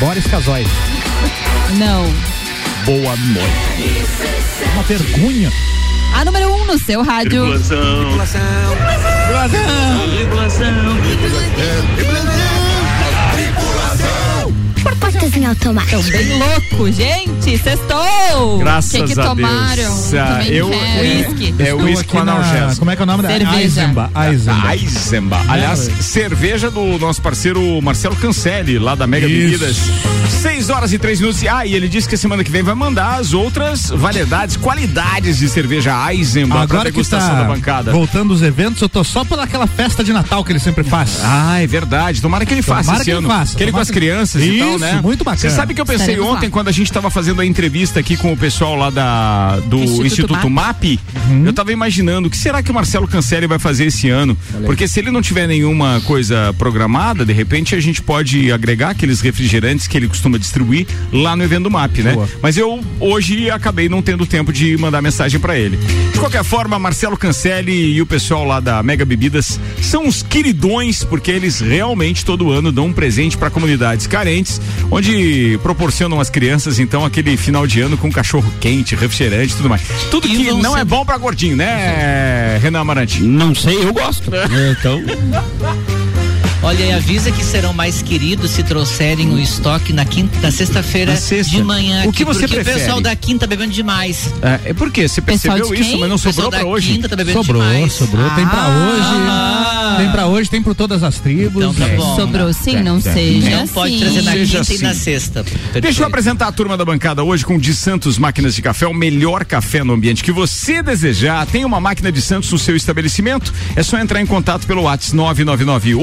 Boris Casoy. Não. Boa noite. Uma vergonha. A número 1 um no seu rádio. Tripulação. Portas em automático. Tão bem louco, gente. Sextou. Graças que que a tomaram? Deus. Ah, Também eu- é- whisky. é Estou whisky na- analgésico. Como é que é o nome da Cerveja. Eisenba. Eisenba. Eisenba. Aliás, É, cerveja do nosso parceiro Marcelo Cancelli, lá da Mega Isso. Bebidas. 6 horas e 3 minutos. Ah, e ele disse que semana que vem vai mandar as outras variedades, qualidades de cerveja Eisenba pra Agora que degustação tá da bancada. voltando os eventos, eu tô só pelaquela festa de Natal que ele sempre faz. Ah, é verdade. Tomara que ele faça Tomara esse que ele ano. faça. Que ele com as que- crianças e tal, Isso, né? Muito bacana. Você sabe que eu pensei Estaremos ontem, lá. quando a gente tava fazendo a entrevista aqui com o pessoal lá da, do Instituto, Instituto MAP, Uhum. eu tava imaginando o que será que o Marcelo Cancelli vai fazer esse ano? Porque se ele não tiver nenhuma coisa programada, de repente a gente pode agregar aqueles refrigerantes que ele costuma distribuir lá no evento do MAP, né? Boa. Mas eu hoje acabei não tendo tempo de mandar mensagem pra ele. De qualquer forma, Marcelo Cancelli e o pessoal lá da Mega Bebidas são os queridões, porque eles realmente todo ano dão um presente pra comunidades carentes, onde proporcionam às crianças então aquele final de ano com cachorro quente, refrigerante e tudo mais. Tudo que não ser- é bom pra gordinho, né, Renan Amarante? Não sei, eu gosto. Então. Olha, e avisa que serão mais queridos se trouxerem o estoque na quinta, na sexta-feira sexta. de manhã. O que aqui, você porque prefere? o pessoal da quinta tá bebendo demais. É, é por quê? Você percebeu isso, mas não O sobrou da pra hoje? quinta tá bebendo Sobrou, demais. sobrou. Tem pra Ah. hoje. Tem pra hoje, tem por todas as tribos. Então tá É. bom. Sobrou sim, É, não é. seja Não assim. pode trazer na quinta e na assim. sexta. Deixa eu apresentar a turma da bancada hoje com de Santos Máquinas de Café, o melhor café no ambiente que você desejar. Tem uma máquina de Santos no seu estabelecimento? É só entrar em contato pelo WhatsApp 999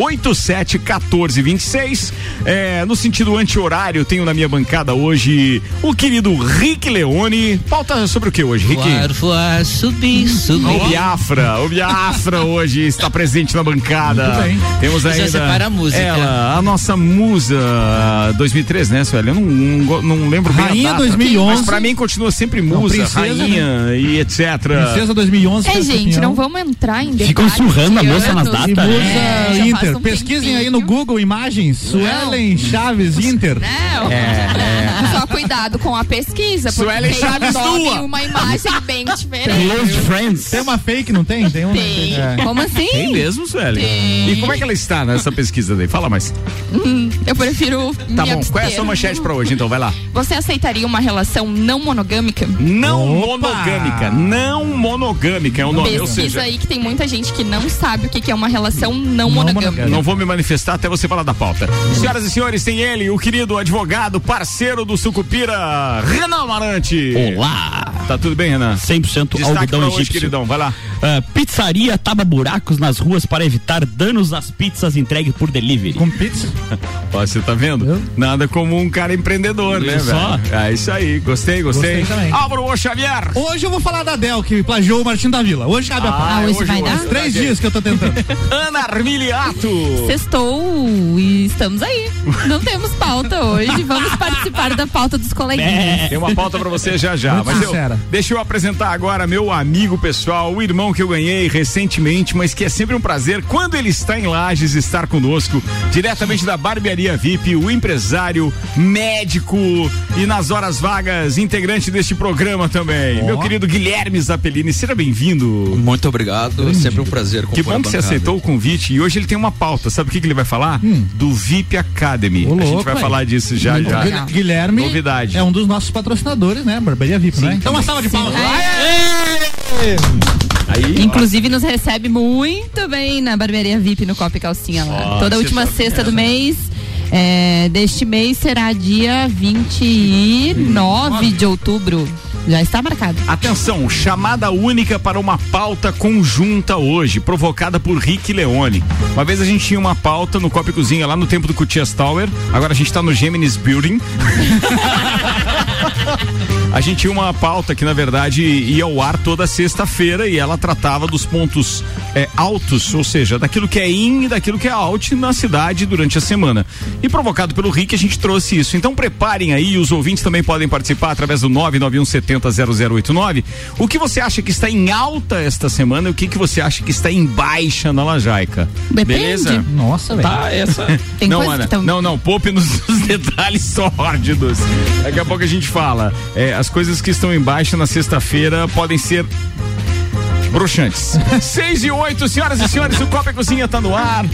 87 14 26. É, no sentido anti-horário, tenho na minha bancada hoje o querido Rick Leone. Pauta sobre o que hoje, Rick? Voar, voar, subir, subir. O Biafra, o Biafra hoje está presente na bancada. Muito bem. Temos Já ainda separa a música. ela, a nossa musa 2003, né, Sueli? Eu não, não, não lembro bem Rainha a data. 2011. Mas pra mim continua sempre Não, musa, princesa, rainha e etc. Princesa 2011. É, gente, campeão. não vamos entrar em detalhes. Ficam surrando a moça nas datas, né? musa É, já Inter. um Pesquisem aí no. Google imagens. Suelen Chaves Inter. Não. Só cuidado com a pesquisa, porque Suelen tem Chaves um nome nua. uma imagem bem diferente. Close friends. Tem uma fake, não tem? Tem uma. Tem. É. Como assim? Tem mesmo, Sueli? Tem. E como é que ela está nessa pesquisa daí? Fala mais. Eu prefiro Tá bom, qual é a abster. sua manchete pra hoje, então? Vai lá. Você aceitaria uma relação não monogâmica? Não Opa! monogâmica. Não monogâmica é o nome. Ou Pesquisa seja, aí que tem muita gente que não sabe o que que é uma relação não, Não monogâmica. monogâmica. Não vou me manifestar até você falar da pauta. Senhoras e senhores, tem ele, o querido advogado, parceiro do Sucupira, Renan Amarante. Olá. Tá tudo bem, Renan? 100% Destaque algodão pra hoje, egípcio. queridão. Vai lá. Ah, pizzaria tapa buracos nas ruas para evitar danos às pizzas entregues por delivery. Com pizza. Ó, você tá vendo? Eu? Nada como um cara empreendedor, né, só. velho? É isso aí. Gostei, gostei. Gostei. Álvaro Ô Xavier. Hoje eu vou falar da Del, que plagiou o Martim da Vila. Hoje cabe a pau. Ah, hoje vai eu dar? Três dias que eu tô tentando. Ana Armiliato. Sextou e estamos aí. Não temos pauta hoje. Vamos participar da pauta dos coleguinhas. Tem uma pauta pra você já já. Muito mas eu, deixa eu apresentar agora meu amigo pessoal, o irmão que eu ganhei recentemente, mas que é sempre um prazer quando ele está em Lages estar conosco, diretamente da Barbearia VIP, o empresário, médico e nas horas vagas, integrante deste programa também. Ó. Meu querido Guilherme Zappellini, seja bem-vindo. Muito obrigado, é sempre um prazer Que bom que você aceitou o convite e hoje ele tem uma pauta. Sabe o que, que ele vai falar? Do VIP Academy. Ô, a gente louco, vai aí. falar disso já Muito já. legal. Guilherme Novidade. é um dos nossos patrocinadores, né? Barbearia VIP, né? Então uma salva de palmas. Aí, Inclusive nos recebe muito bem na barbearia VIP no Copa e Calcinha lá. Ó, Toda última sexta- do mês. é, deste mês será dia 29 de outubro. Já está marcado. Atenção, chamada única para uma pauta conjunta hoje, provocada por Rick Leone. Uma vez a gente tinha uma pauta no Copa e Cozinha lá no tempo do Cutias Tower, agora a gente tá no Geminis Building. A gente tinha uma pauta que, na verdade, ia ao ar toda sexta-feira e ela tratava dos pontos é, altos, ou seja, daquilo que é in e daquilo que é out na cidade durante a semana. E provocado pelo Rick, a gente trouxe isso. Então preparem aí, os ouvintes também podem participar através do 991 70 0089. O que você acha que está em alta esta semana e o que, que você acha que está em baixa na Lajaica? Depende. Beleza? Nossa, velho. Tá, essa. Tem não, Ana, tão- não, não, poupe nos, nos detalhes sórdidos. Daqui a pouco a gente fala. É, as coisas que estão em baixa na sexta-feira podem ser broxantes. 6 e 8, senhoras e senhores, o Copa e Cozinha tá no ar.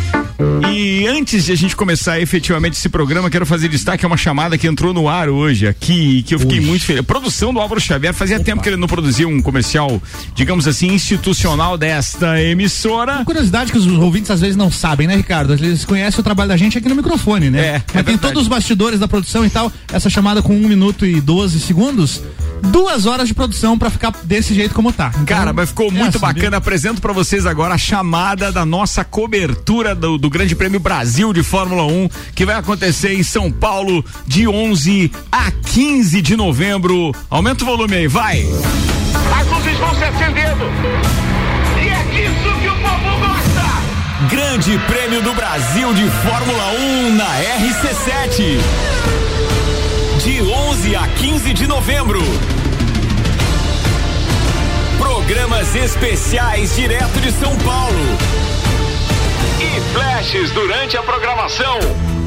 E antes de a gente começar efetivamente esse programa, quero fazer destaque a uma chamada que entrou no ar hoje aqui, que eu fiquei muito feliz. Produção do Álvaro Xavier, fazia tempo que ele não produzia um comercial, digamos assim, institucional desta emissora. Uma curiosidade que os ouvintes às vezes não sabem, né, Ricardo? Eles conhecem o trabalho da gente aqui no microfone, né? É, é Mas tem verdade. todos os bastidores da produção e tal. Essa chamada com 1 minuto e 12 segundos, duas horas de produção pra ficar desse jeito como tá. Então, Cara, mas ficou é muito bacana. Apresento pra vocês agora a chamada da nossa cobertura do, do Grande Prêmio Brasil de Fórmula 1, que vai acontecer em São Paulo de 11 a 15 de novembro. Aumenta o volume aí, vai. As luzes vão se acendendo. E é disso que o povo gosta. Grande Prêmio do Brasil de Fórmula 1 na RC7. De 11 a 15 de novembro. Programas especiais direto de São Paulo. E flashes durante a programação.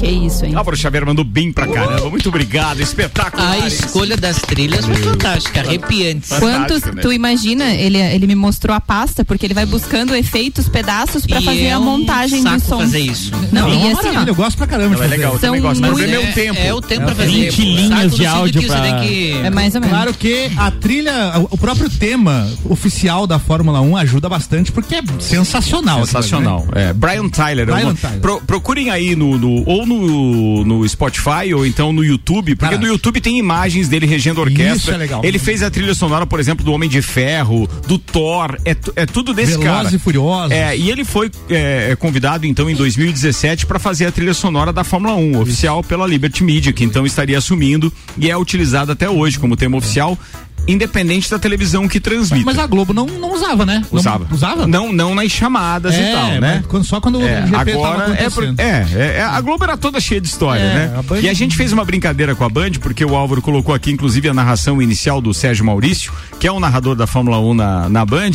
Que isso, hein? Álvaro Xavier mandou bem pra caramba. Muito obrigado, espetacular. A escolha das trilhas foi fantástica, arrepiantes. Quantos, Fantástico, né? tu imagina, ele, ele me mostrou a pasta, porque ele vai buscando efeitos, pedaços pra E fazer é a um montagem saco do som. fazer isso. Não, Não, é e uma assim, maravilha, eu ó. gosto pra caramba de É fazer. legal, eu São também gosto. Mas o muito- problema é o É- tempo. É, o tempo pra fazer. 20 pô. linhas de áudio pra- que... É mais ou menos. Claro que a trilha, o próprio tema oficial da Fórmula 1 ajuda bastante porque é sensacional. Sensacional. né? É, Brian Tyler. é Brian uma- Tyler. pro- procurem aí no, no- ou no, no Spotify ou então no YouTube, porque Cara, no YouTube tem imagens dele regendo a orquestra. Isso é legal. Ele fez a trilha sonora, por exemplo, do Homem de Ferro, do Thor, é, é tudo desse Velozes cara. e Furiosos. É, e ele foi é, convidado então em 2017 para fazer a trilha sonora da Fórmula 1, oficial pela Liberty Media, que então estaria assumindo e é utilizada até hoje como tema oficial. Independente da televisão que transmite. Mas a Globo não, não usava, né? Não- Usava. usava? Não, não nas chamadas é, e tal, né? quando- só quando É, o GP agora é, por- é, é, é, a Globo era toda cheia de história, É, né? a E a gente fez uma brincadeira com a Band, porque o Álvaro colocou aqui, inclusive, a narração inicial do Sérgio Maurício, que é o narrador da Fórmula 1 na, na Band,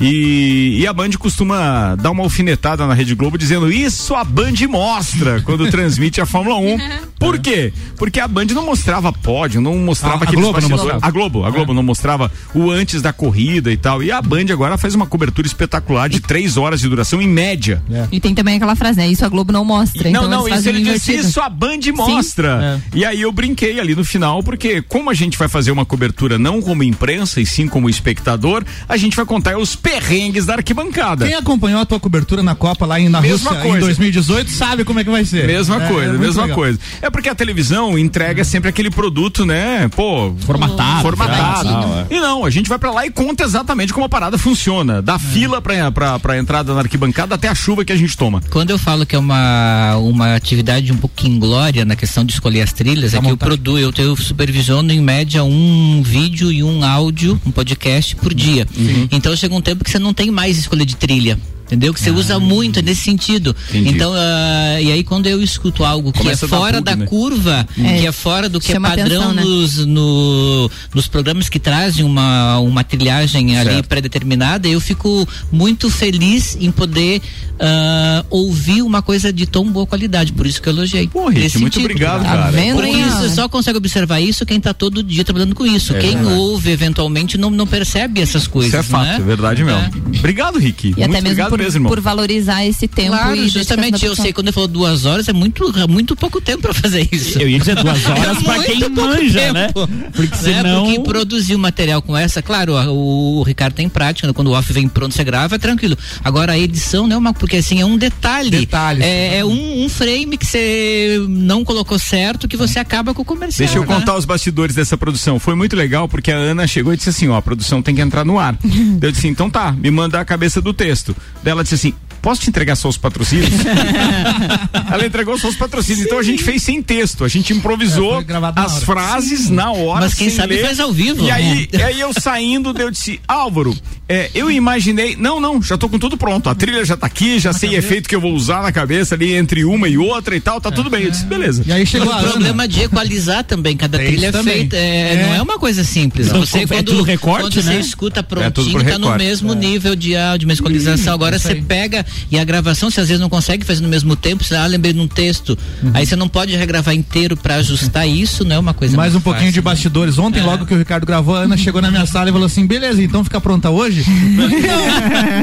e, e a Band costuma dar uma alfinetada na Rede Globo dizendo isso a Band mostra quando transmite a Fórmula 1. Por quê? Porque a Band não mostrava pódio, não mostrava A- a aqueles Globo não mostrava. A Globo, a Globo não mostrava o antes da corrida e tal. E a Band agora faz uma cobertura espetacular de três horas de duração em média. E tem também aquela frase, né? Isso a Globo não mostra. Não, então não, isso ele disse, isso a Band mostra. E aí eu brinquei ali no final, porque como a gente vai fazer uma cobertura não como imprensa e sim como espectador, a gente vai contar os perrengues da arquibancada. Quem acompanhou a tua cobertura na Copa lá em, na Mesma Rússia coisa. em 2018 sabe como é que vai ser. Mesma É, coisa, é muito mesma legal. coisa. É porque a televisão entrega sempre aquele produto, né? Pô, Formatado, formatado. Certinho. E não, a gente vai pra lá e conta exatamente como a parada funciona. Da fila pra, pra, pra entrada na arquibancada até a chuva que a gente toma. Quando eu falo que é uma, uma atividade um pouco inglória na questão de escolher as trilhas, é que eu produzo, eu, eu supervisiono em média um vídeo e um áudio, um podcast por dia. Então chega um tempo que você não tem mais escolha de trilha. Entendeu? Que você usa muito, nesse sentido. Entendi. Então, ah, e aí quando eu escuto algo que Começa é fora bug, da né? curva, É. que é fora do que é padrão atenção, né? nos, no- nos programas que trazem uma, uma trilhagem ali Certo. pré-determinada, eu fico muito feliz em poder ah, ouvir uma coisa de tão boa qualidade. Por isso que eu elogiei. Pô, Rick, muito sentido. obrigado, Tá cara. vendo? Hein, isso Alan? só consegue observar isso quem está todo dia trabalhando com isso. É quem ouve eventualmente não, não percebe essas coisas. Isso é fato, né? é verdade mesmo. É. Obrigado, Rick. E muito até mesmo obrigado por, irmão. por valorizar esse tempo Claro, e justamente. Eu sei, quando ele falou duas horas, é muito, é muito pouco tempo para fazer isso. Eu ia dizer duas horas pra Muito quem manja, tempo. né? Porque Né? senão. Porque produzir um material com essa, claro, o, o Ricardo tem prática, né? quando o off vem pronto, você grava, é tranquilo. Agora a edição, né, uma, porque assim, é um detalhe. Detalhes. É, é um, um frame que você não colocou certo que você acaba com o comercial. Deixa eu né? contar os bastidores dessa produção. Foi muito legal porque a Ana chegou e disse assim: ó, a produção tem que entrar no ar. Eu disse: então tá, me manda a cabeça do texto. Daí ela disse assim: posso te entregar só os patrocínios? ela entregou só os patrocínios. Então a gente fez sem texto, a gente É, improvisou na as hora. frases na hora. Mas quem sem sabe ler. faz ao vivo. E aí, É. e aí eu saindo, eu disse: Álvaro, é, eu imaginei. Não, não, já tô com tudo pronto. A trilha já tá aqui, já sei efeito que eu vou usar na cabeça ali entre uma e outra e tal, tá tudo bem. Eu disse: beleza. E aí chegou o problema de equalizar também, cada Tem trilha é feita, é, É. não é uma coisa simples. Não, você é quando, tudo recorte, quando você né? escuta É tudo prontinho, por tá no mesmo nível de áudio, uma equalização. Agora você aí. pega e a gravação, você às vezes não consegue fazer no mesmo tempo, você ah, lembrei de um texto. Aí você não pode regravar inteiro pra ajustar isso, não é uma coisa Mais um pouquinho de fácil. bastidores. Ontem, logo que o Ricardo gravou, a Ana chegou na minha sala e falou assim: beleza, então fica pronta hoje?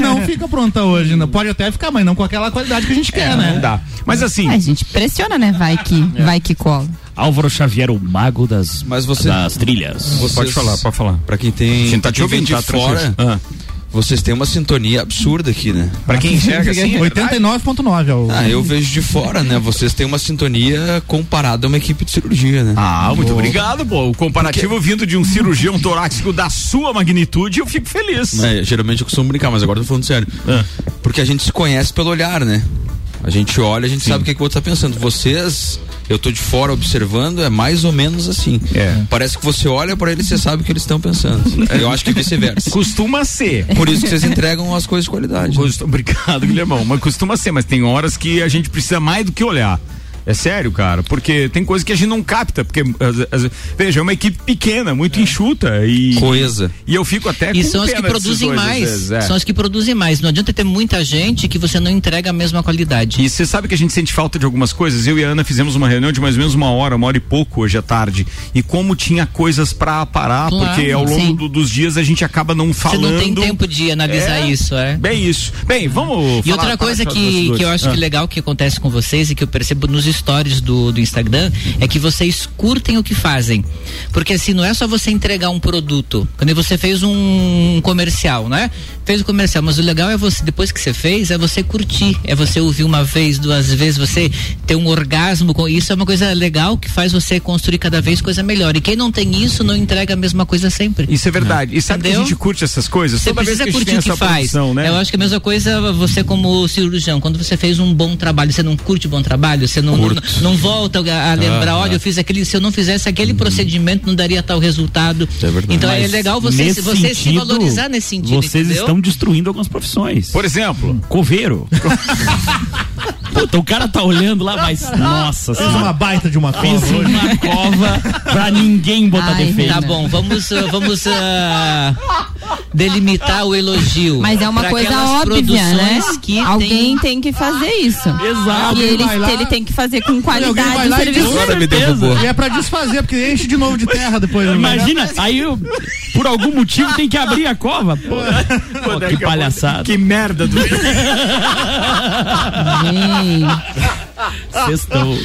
não, não fica pronta hoje. Não, pode até ficar, mas não com aquela qualidade que a gente quer, né? Não dá. Mas assim, É, a gente pressiona, né? Vai que, vai que cola. Álvaro Xavier, o mago das, Mas você- das trilhas. Vocês- pode falar, pode falar. Pra quem tem. Tá te quem ouvindo, de tá fora. Ah. Vocês têm uma sintonia absurda aqui, né? Pra quem enxerga assim, é verdade. 89.9 é o. Ah, eu vejo de fora, né? Vocês têm uma sintonia comparada a uma equipe de cirurgia, né? Ah, muito obrigado, pô. O comparativo vindo de um cirurgião torácico da sua magnitude, eu fico feliz. É, geralmente eu costumo brincar, mas agora eu tô falando sério. Ah. Porque a gente se conhece pelo olhar, né? A gente olha, a gente sabe o que, que o outro tá pensando. Vocês, eu tô de fora observando, é mais ou menos assim. É. Parece que você olha pra eles e você sabe o que eles estão pensando. Eu acho que é vice-versa. Costuma ser. Por isso que vocês entregam as coisas de qualidade. Costu- Obrigado, Guilhermão. Mas costuma ser, mas tem horas que a gente precisa mais do que olhar. É sério, cara, porque tem coisa que a gente não capta, porque às- às- veja, é uma equipe pequena, muito enxuta e Coesa. e eu fico até E com são as que produzem mais. vezes, é. São as que produzem mais. Não adianta ter muita gente que você não entrega a mesma qualidade. E você sabe que a gente sente falta de algumas coisas. Eu e a Ana fizemos uma reunião de mais ou menos uma hora, uma hora e pouco hoje à tarde. E como tinha coisas pra parar, Claro, porque ao longo do- dos dias a gente acaba não Você falando. não tem tempo de analisar É, isso, é. Bem isso. Bem, vamos E falar outra para coisa que, que eu acho Ah. que legal que acontece com vocês e que eu percebo nos stories do, do Instagram é que vocês curtem o que fazem. Porque assim, não é só você entregar um produto. Quando você fez um comercial, né? Fez o comercial, mas o legal é você, depois que você fez, é você curtir. É você ouvir uma vez, duas vezes, você ter um orgasmo com isso. É uma coisa legal que faz você construir cada vez coisa melhor. E quem não tem isso, não entrega a mesma coisa sempre. Isso é verdade. E sabe que a Entendeu? gente curte essas coisas? Você Toda vez precisa que a gente curtir o que faz. produção, né? Eu acho que a mesma coisa você como cirurgião, quando você fez um bom trabalho, você não curte o bom trabalho, você não, não, não volta a lembrar, Ah, olha, ah. eu fiz aquele, se eu não fizesse aquele procedimento, não daria tal resultado. É verdade. Então é Mas legal você, você se sentido, valorizar nesse sentido. Vocês entendeu? estão destruindo algumas profissões. Por exemplo, Coveiro. Puta, o cara tá olhando lá, mas nossa Fez uma baita de uma Fiz cova hoje. uma cova pra ninguém botar Ai, defeito. Tá bom, vamos, ah, vamos ah, delimitar o elogio. Mas é uma Pra coisa óbvia, né? Que Alguém tem... tem que fazer isso. Exato. E ele, ele tem que fazer com alguém vai qualidade lá o e serviço. Agora me derrubou. E é pra desfazer, porque enche de novo de terra depois. né? Imagina, aí eu, por algum motivo tem que abrir a cova. Pô, Pô, daqui a que pouco- palhaçada. que merda do Gente, Sextou.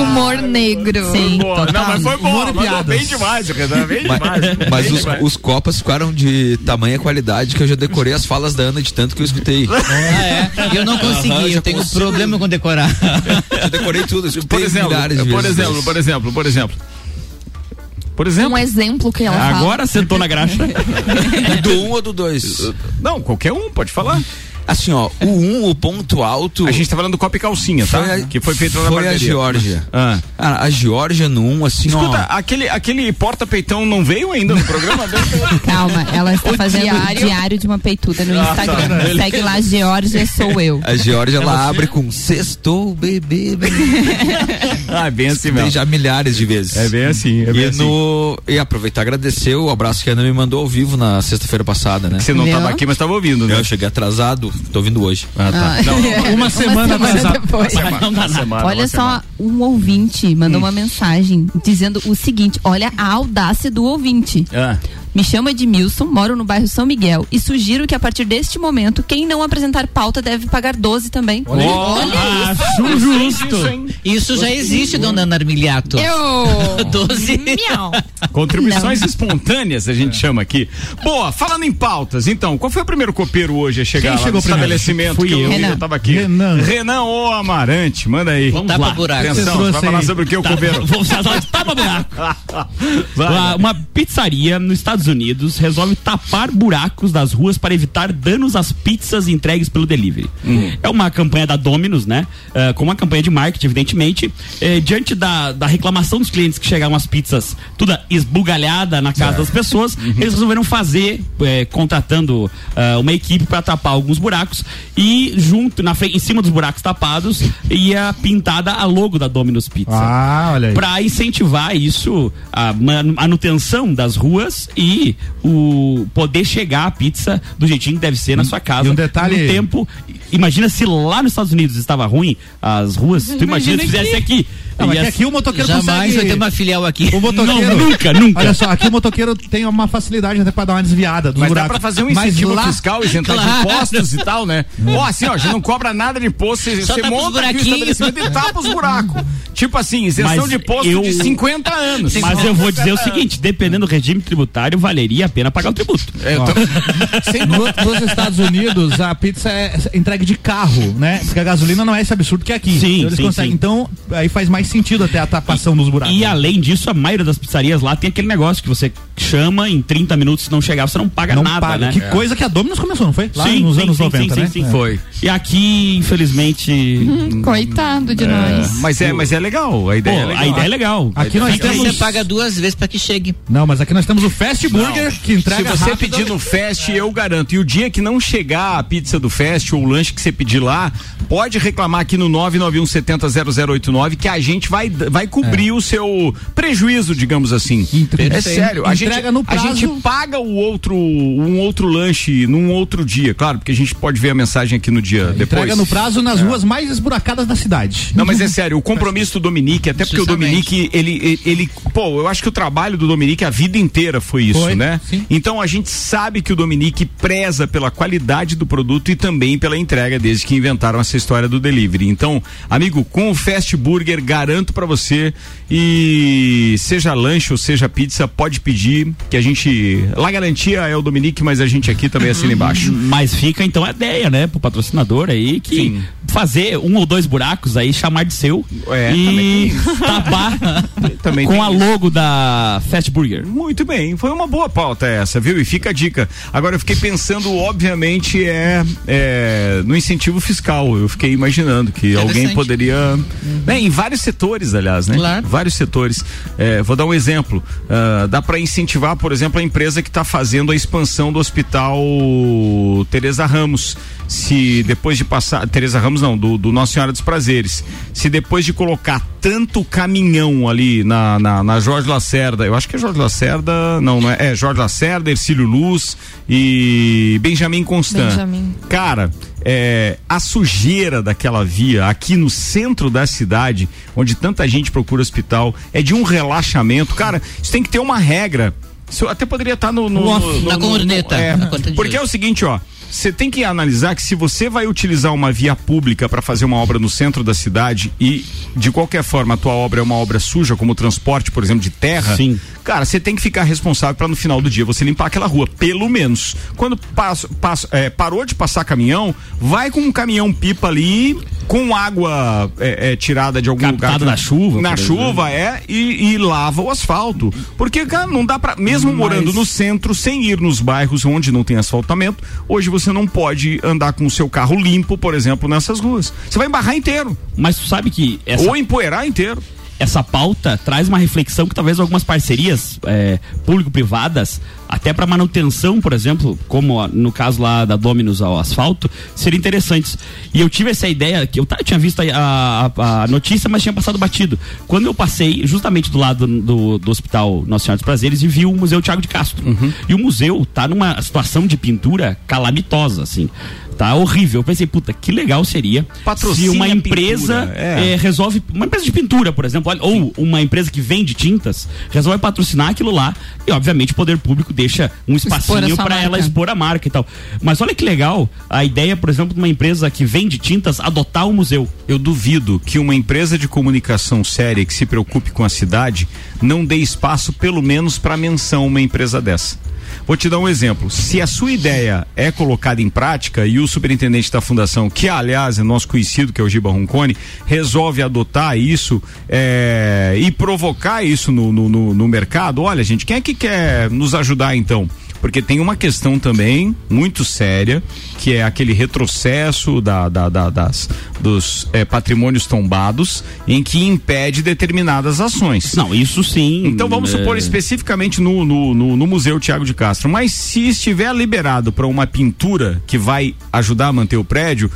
humor negro. Sim, Boa. Não, mas foi Humor bom, e mandou piadas. bem demais, Renan, bem Mas, demais. mas Bem os, demais. os copas ficaram de tamanha qualidade que eu já decorei as falas da Ana de tanto que eu escutei. Ah, é? Eu não consegui, Aham, já eu tenho consigo. problema com decorar. Já decorei tudo, eu escutei Por exemplo, milhares de por vezes. exemplo, por exemplo, por exemplo. Por exemplo. Um exemplo que ela fala. Agora sentou na graxa. Do um ou do dois? Não, qualquer um, pode falar. Assim, ó, o 1, um, o ponto alto. A gente tá falando do copo e calcinha, tá? Foi a- que foi feito lá na Foi a. Geórgia. Ah. Cara, a Geórgia no 1, um, assim, Escuta, ó. aquele, aquele porta-peitão não veio ainda no programa? Calma, ela está O fazendo diário. diário. de uma peituda no Ah, tá. Instagram. Segue lá, Georgia Sou Eu. A Geórgia, ela abre com sextou, bebê, bebê. ah, é bem assim mesmo. já milhares de vezes. É bem assim, é bem e, assim. no, e aproveitar e agradecer o abraço que a Ana me mandou ao vivo na sexta-feira passada, né? Você não Viu? tava aqui, mas tava ouvindo, né? Eu cheguei atrasado, tô ouvindo hoje. Ah, tá. Ah, Não, Uma semana atrasado. depois. Não dá nada. semana, Olha uma só, semana. um ouvinte mandou uma mensagem dizendo o seguinte: olha a audácia do ouvinte. Ah. Me chamo Edmilson, moro no bairro São Miguel e sugiro que a partir deste momento, quem não apresentar pauta deve pagar 12 também. Olha, acho justo. Isso já existe, dona Ana Armiliato. Eu! 12. Miau. Contribuições espontâneas, a gente chama aqui. Boa, falando em pautas, então, qual foi o primeiro copeiro hoje a chegar Quem lá chegou no primeiro? estabelecimento Fui que eu, Renan. eu tava aqui? Renan. Renan ou Amarante, manda aí. Vamos Tapa lá. buraco. Atenção, Você vai falar aí. sobre o que o Tá, copeiro? De tapa buraco. Uma pizzaria nos Estados Unidos resolve tapar buracos das ruas para evitar danos às pizzas entregues pelo delivery. É uma campanha da Domino's, né? Eh, com uma campanha de marketing, evidentemente. Eh, diante da, da reclamação dos clientes que chegavam as pizzas toda esbugalhada na casa das pessoas, eles resolveram fazer, eh, contratando ah, uma equipe para tapar alguns buracos e junto, na frente, em cima dos buracos tapados, ia pintada a logo da Domino's Pizza Ah, olha aí. para incentivar isso, a ma- manutenção das ruas e o poder chegar a pizza do jeitinho que deve ser na sua casa. e um detalhe- No tempo, imagina se lá nos Estados Unidos estava ruim as ruas, tu imagina se fizesse aqui. Não, Ia que aqui o motoqueiro Jamais consegue... vai ter uma filial aqui. O motoqueiro... Não, nunca, nunca. Olha só, aqui o motoqueiro tem uma facilidade até pra dar uma desviada dos Mas dá buracos. pra fazer um incentivo lá- fiscal, isentar de Claro. impostos e tal, né? Ó, assim, ó, a gente não cobra nada de imposto, você, Só você monta aqui o estabelecimento e tapa os buracos. Tipo assim, isenção Mas de imposto eu- de 50 anos. Mas eu vou dizer o seguinte, dependendo do regime tributário, valeria a pena pagar o tributo. É, eu tô- Sem No- nos Estados Unidos, a pizza é entregue de carro, né? Porque a gasolina não é esse absurdo que é aqui. Sim, Então eles sim, conseguem. sim. Então, aí faz mais sentido até a tapação dos buracos. E além disso, a maioria das pizzarias lá tem aquele negócio que você chama em 30 minutos, se não chegar, você não paga não nada, paga. né? Que coisa que a Domino's começou, não foi? Lá Sim, nos sim, anos sim, 90, sim, né? sim, sim. É. Foi. E aqui, infelizmente, Hum, Coitado de nós. Mas é, mas é legal, a pô, ideia é legal. a ideia é legal. Aqui nós Então temos... você paga duas vezes pra que chegue. Não, mas aqui nós temos o Fast Burger, que Se entrega você rápido. pedir no Fast, eu garanto. E o dia que não chegar a pizza do Fast ou o lanche que você pedir lá, pode reclamar aqui no 991700089 que a gente vai, vai cobrir o seu prejuízo, digamos assim. Entre- É sério. A gente, Entrega no a prazo. gente paga o outro, um outro lanche num outro dia, claro, porque a gente pode ver a mensagem aqui no dia depois. Entrega no prazo nas ruas mais esburacadas da cidade. Não, mas é sério, o compromisso do Dominique, até porque o. Dominique, ele, ele, ele- pô, eu acho que o trabalho do Dominique a vida inteira foi isso, Foi, né? sim. Então a gente sabe que o Dominique preza pela qualidade do produto e também pela entrega desde que inventaram essa história do delivery. Então, amigo, com o Fast Burger, garanto pra você e seja lanche ou seja pizza, pode pedir que a gente, lá garantia é o Dominique, mas a gente aqui também assina embaixo. Mas fica então a ideia, né, pro patrocinador aí que Sim. fazer um ou dois buracos aí, chamar de seu É, e tapar Também com a isso. logo da Fast Burger. Muito bem, foi uma boa pauta essa, viu? E fica a dica. Agora eu fiquei pensando, obviamente, é, é, no incentivo fiscal. Eu fiquei imaginando que alguém poderia. né, em vários setores, aliás, né? Claro. Vários setores. É, vou dar um exemplo. Ah, dá para incentivar, por exemplo, a empresa que está fazendo a expansão do hospital Teresa Ramos. Se depois de passar. Teresa Ramos não, do, do Nossa Senhora dos Prazeres. Se depois de colocar tanto caminhão ali na, na, na Jorge Lacerda, eu acho que é Jorge Lacerda, não, não é? É Jorge Lacerda, Ercílio Luz e Benjamin Constant. Benjamin. Cara, é, a sujeira daquela via aqui no centro da cidade, onde tanta gente procura hospital, é de um relaxamento. Cara, isso tem que ter uma regra. Isso até poderia estar no, no, Off. no- no- Na no- corneta, é, porque é o seguinte, ó. Você tem que analisar que se você vai utilizar uma via pública para fazer uma obra no centro da cidade e de qualquer forma a tua obra é uma obra suja, como transporte, por exemplo, de terra, Sim. Cara, você tem que ficar responsável para no final do dia você limpar aquela rua, pelo menos. Quando passa, passa- é, parou de passar caminhão, vai com um caminhão pipa ali com água é, é, tirada de algum Captada lugar na chuva, na chuva é e, e lava o asfalto, porque cara, não dá para mesmo Mas- morando no centro sem ir nos bairros onde não tem asfaltamento, hoje você você não pode andar com o seu carro limpo, por exemplo, nessas ruas. Você vai embarrar inteiro. Mas tu sabe que essa, Ou empoeirar inteiro. Essa pauta traz uma reflexão que talvez algumas parcerias é, público-privadas, até para manutenção, por exemplo, como no caso lá da Dominus ao asfalto, seriam interessantes. E eu tive essa ideia, que eu, tá, eu tinha visto a, a- a notícia, mas tinha passado batido. Quando eu passei justamente do lado do, do Hospital Nossa Senhora dos Prazeres e vi o Museu Tiago de Castro. E o museu tá numa situação de pintura calamitosa, assim. Tá horrível. Eu pensei, puta, que legal seria se Patrocine uma empresa é. é, resolve, uma empresa de pintura, por exemplo, olha, ou uma empresa que vende tintas, resolve patrocinar aquilo lá e, obviamente, o poder público deixa um espacinho para ela expor a marca e tal. Mas olha que legal a ideia, por exemplo, de uma empresa que vende tintas adotar o museu. Eu duvido que uma empresa de comunicação séria que se preocupe com a cidade não dê espaço, pelo menos, para menção uma empresa dessa. Vou te dar um exemplo. Se a sua ideia é colocada em prática e o superintendente da fundação, que aliás é nosso conhecido, que é o Giba Roncone, resolve adotar isso é, e provocar isso no, no, no- no mercado, olha, gente, quem é que quer nos ajudar então? Porque tem uma questão também muito séria, que é aquele retrocesso da, da- da- das, dos eh, patrimônios tombados, em que impede determinadas ações. Não, isso sim. Então vamos é, supor especificamente no, no, no- no Museu Tiago de Castro. Mas se estiver liberado para uma pintura que vai ajudar a manter o prédio,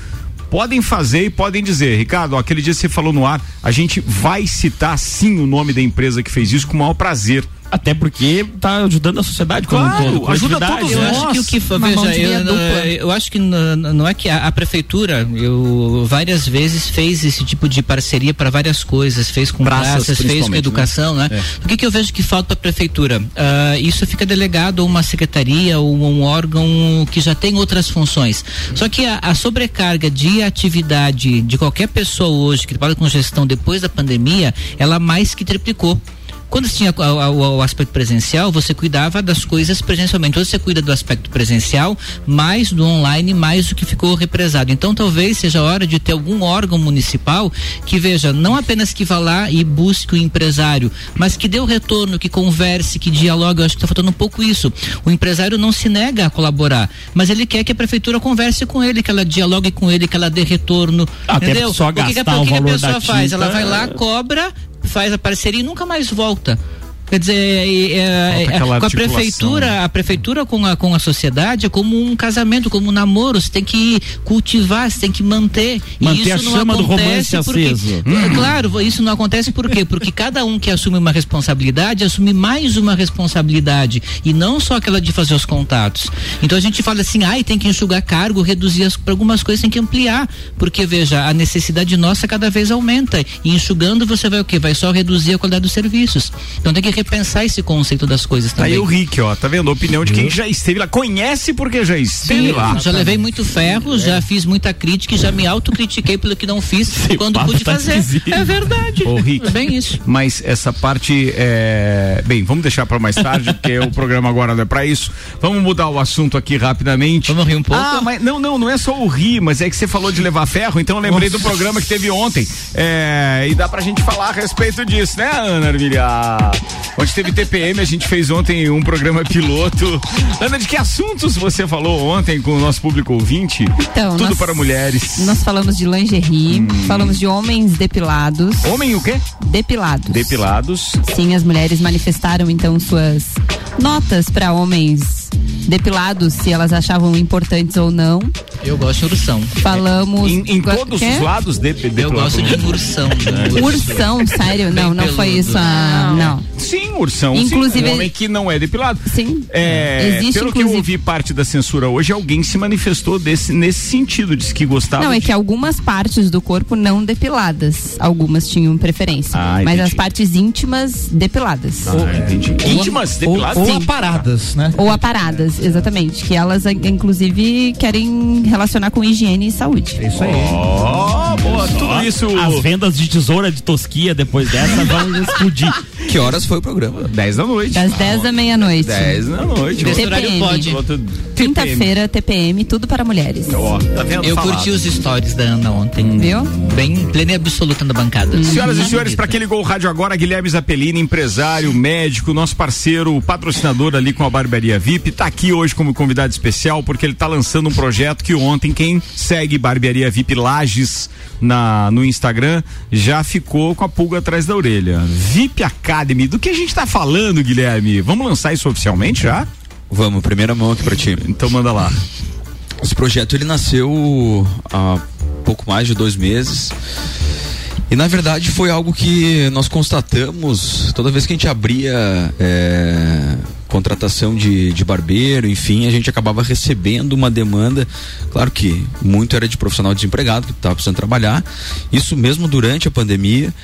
podem fazer e podem dizer, Ricardo, ó, aquele dia você falou no ar, a gente vai citar sim o nome da empresa que fez isso com o maior prazer. Até porque tá ajudando a sociedade como Claro, um todo. ajuda todos Eu né? nós. acho que o que veja, eu, dupla. eu acho que n- não é que a, a prefeitura eu várias vezes fez esse tipo de parceria para várias coisas, fez com Praças, praças, fez com principalmente, educação, né? É. O que, que eu vejo que falta para a prefeitura? Ah, isso fica delegado a uma secretaria ou um órgão que já tem outras funções. Só que a, a sobrecarga de atividade de qualquer pessoa hoje que trabalha com gestão depois da pandemia, ela mais que triplicou. Quando você tinha o, aspecto presencial, você cuidava das coisas presencialmente. Hoje você cuida do aspecto presencial, mais do online, mais do que ficou represado. Então talvez seja a hora de ter algum órgão municipal que veja, não apenas que vá lá e busque o empresário, mas que dê o retorno, que converse, que dialogue. Eu acho que está faltando um pouco isso. O empresário não se nega a colaborar, mas ele quer que a prefeitura converse com ele, que ela dialogue com ele, que ela dê retorno. Até entendeu? só o que, que, a- gastar o que a pessoa faz? tinta, Ela vai lá, é. cobra, faz a parceria e nunca mais volta. Quer dizer, é, é, com a prefeitura, a prefeitura com a, com a sociedade é como um casamento, como um namoro. Você tem que cultivar, você tem que manter. Manter e isso a não chama do acontece romance porque, aceso. É, Claro, isso não acontece por quê? Porque cada um que assume uma responsabilidade assume mais uma responsabilidade e não só aquela de fazer os contatos. Então a gente fala assim, ai, tem que enxugar cargo, reduzir as, algumas coisas tem que ampliar, porque veja, a necessidade nossa cada vez aumenta e enxugando você vai o quê? Vai só reduzir a qualidade dos serviços. Então tem que repensar esse conceito das coisas Tá aí também. o Rick, ó, tá vendo? A opinião de quem já esteve lá. Conhece porque já esteve Sim, lá. já levei muito ferro, já fiz muita crítica e já me autocritiquei pelo que não fiz quando pude tá fazer. esquisito. É verdade. Ô, Rick. É bem isso. Mas essa parte é. Bem, vamos deixar para mais tarde, porque o programa agora não é para isso. Vamos mudar o assunto aqui rapidamente. Vamos rir um pouco? Ah, mas não, não, não é só o rir, mas é que você falou de levar ferro, então eu lembrei do programa que teve ontem. É, e dá pra gente falar a respeito disso, né, Ana Armilha? Onde teve TPM, a gente fez ontem um programa piloto. Ana, de que assuntos você falou ontem com o nosso público ouvinte? Então, Tudo nós- para mulheres. Nós falamos de lingerie, Hum. falamos de homens depilados. Homem o quê? Depilados. Depilados. Sim, as mulheres manifestaram então suas notas para homens depilados, se elas achavam importantes ou não. Eu gosto de ursão. Falamos. Em, em todos quê? os lados de, de Eu gosto de ursão. Ursão, sério? Não, Bem não foi peludo. isso. ah, não. Sim, ursão. Inclusive- sim, um homem que não é depilado. Sim. É, Existe, pelo que eu inclusive- ouvi parte da censura hoje, alguém se manifestou desse, nesse sentido, disse que gostava. Não, é de- que algumas partes do corpo não depiladas. Algumas tinham preferência. Ah, mas as partes íntimas depiladas. Ah, entendi. Íntimas, Ou, depiladas. ou Sim. aparadas, né? Ou aparadas, exatamente. Que elas, inclusive, querem relacionar com higiene e saúde. É isso aí. Ó, boa, tudo isso. As vendas de tesoura de tosquia depois dessa vão explodir. Que horas foi o programa? 10 da noite. Das 10 da meia-noite. 10 da noite. Desse TPM. horário pode. Quinta-feira, TPM, tudo para mulheres. Ó, tá vendo? Eu Falado. curti os stories da Ana ontem. Viu? Bem plena e absoluta na bancada. Senhoras e senhores, para quem ligou o rádio agora, Guilherme Zapelini, empresário, médico, nosso parceiro, patrocinador ali com a Barbearia VIP, tá aqui hoje como convidado especial porque ele tá lançando um projeto que ontem quem segue Barbearia VIP Lages na no Instagram já ficou com a pulga atrás da orelha. VIP Academy, do que a gente tá falando, Guilherme? Vamos lançar isso oficialmente já? Vamos, primeira mão aqui pra ti. Então manda lá. Esse projeto ele nasceu há pouco mais de dois meses. E na verdade foi algo que nós constatamos toda vez que a gente abria é, contratação de, de barbeiro, enfim, a gente acabava recebendo uma demanda. Claro que muito era de profissional desempregado que estava precisando trabalhar. Isso mesmo durante a pandemia.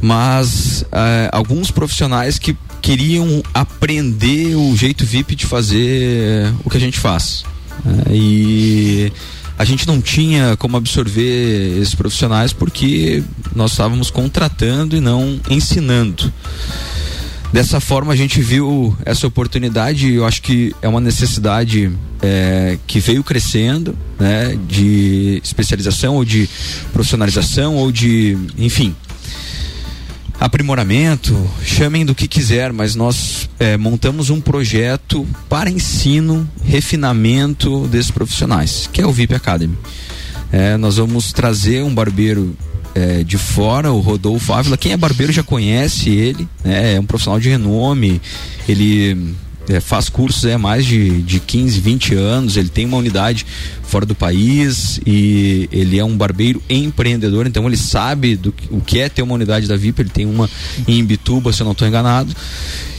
Mas é, alguns profissionais que queriam aprender o jeito VIP de fazer o que a gente faz. É, e a gente não tinha como absorver esses profissionais porque nós estávamos contratando e não ensinando. Dessa forma a gente viu essa oportunidade e eu acho que é uma necessidade é, que veio crescendo, né, de especialização ou de profissionalização ou de, enfim, aprimoramento, chamem do que quiser, mas nós é, montamos um projeto para ensino, refinamento desses profissionais, que é o VIP Academy. É, nós vamos trazer um barbeiro é, de fora, o Rodolfo Ávila. Quem é barbeiro já conhece ele, né? é um profissional de renome. Ele é, faz cursos há mais de, de 15, 20 anos. Ele tem uma unidade fora do país e ele é um barbeiro empreendedor, então ele sabe do o que é ter uma unidade da VIP. Ele tem uma em Imbituba, se eu não estou enganado.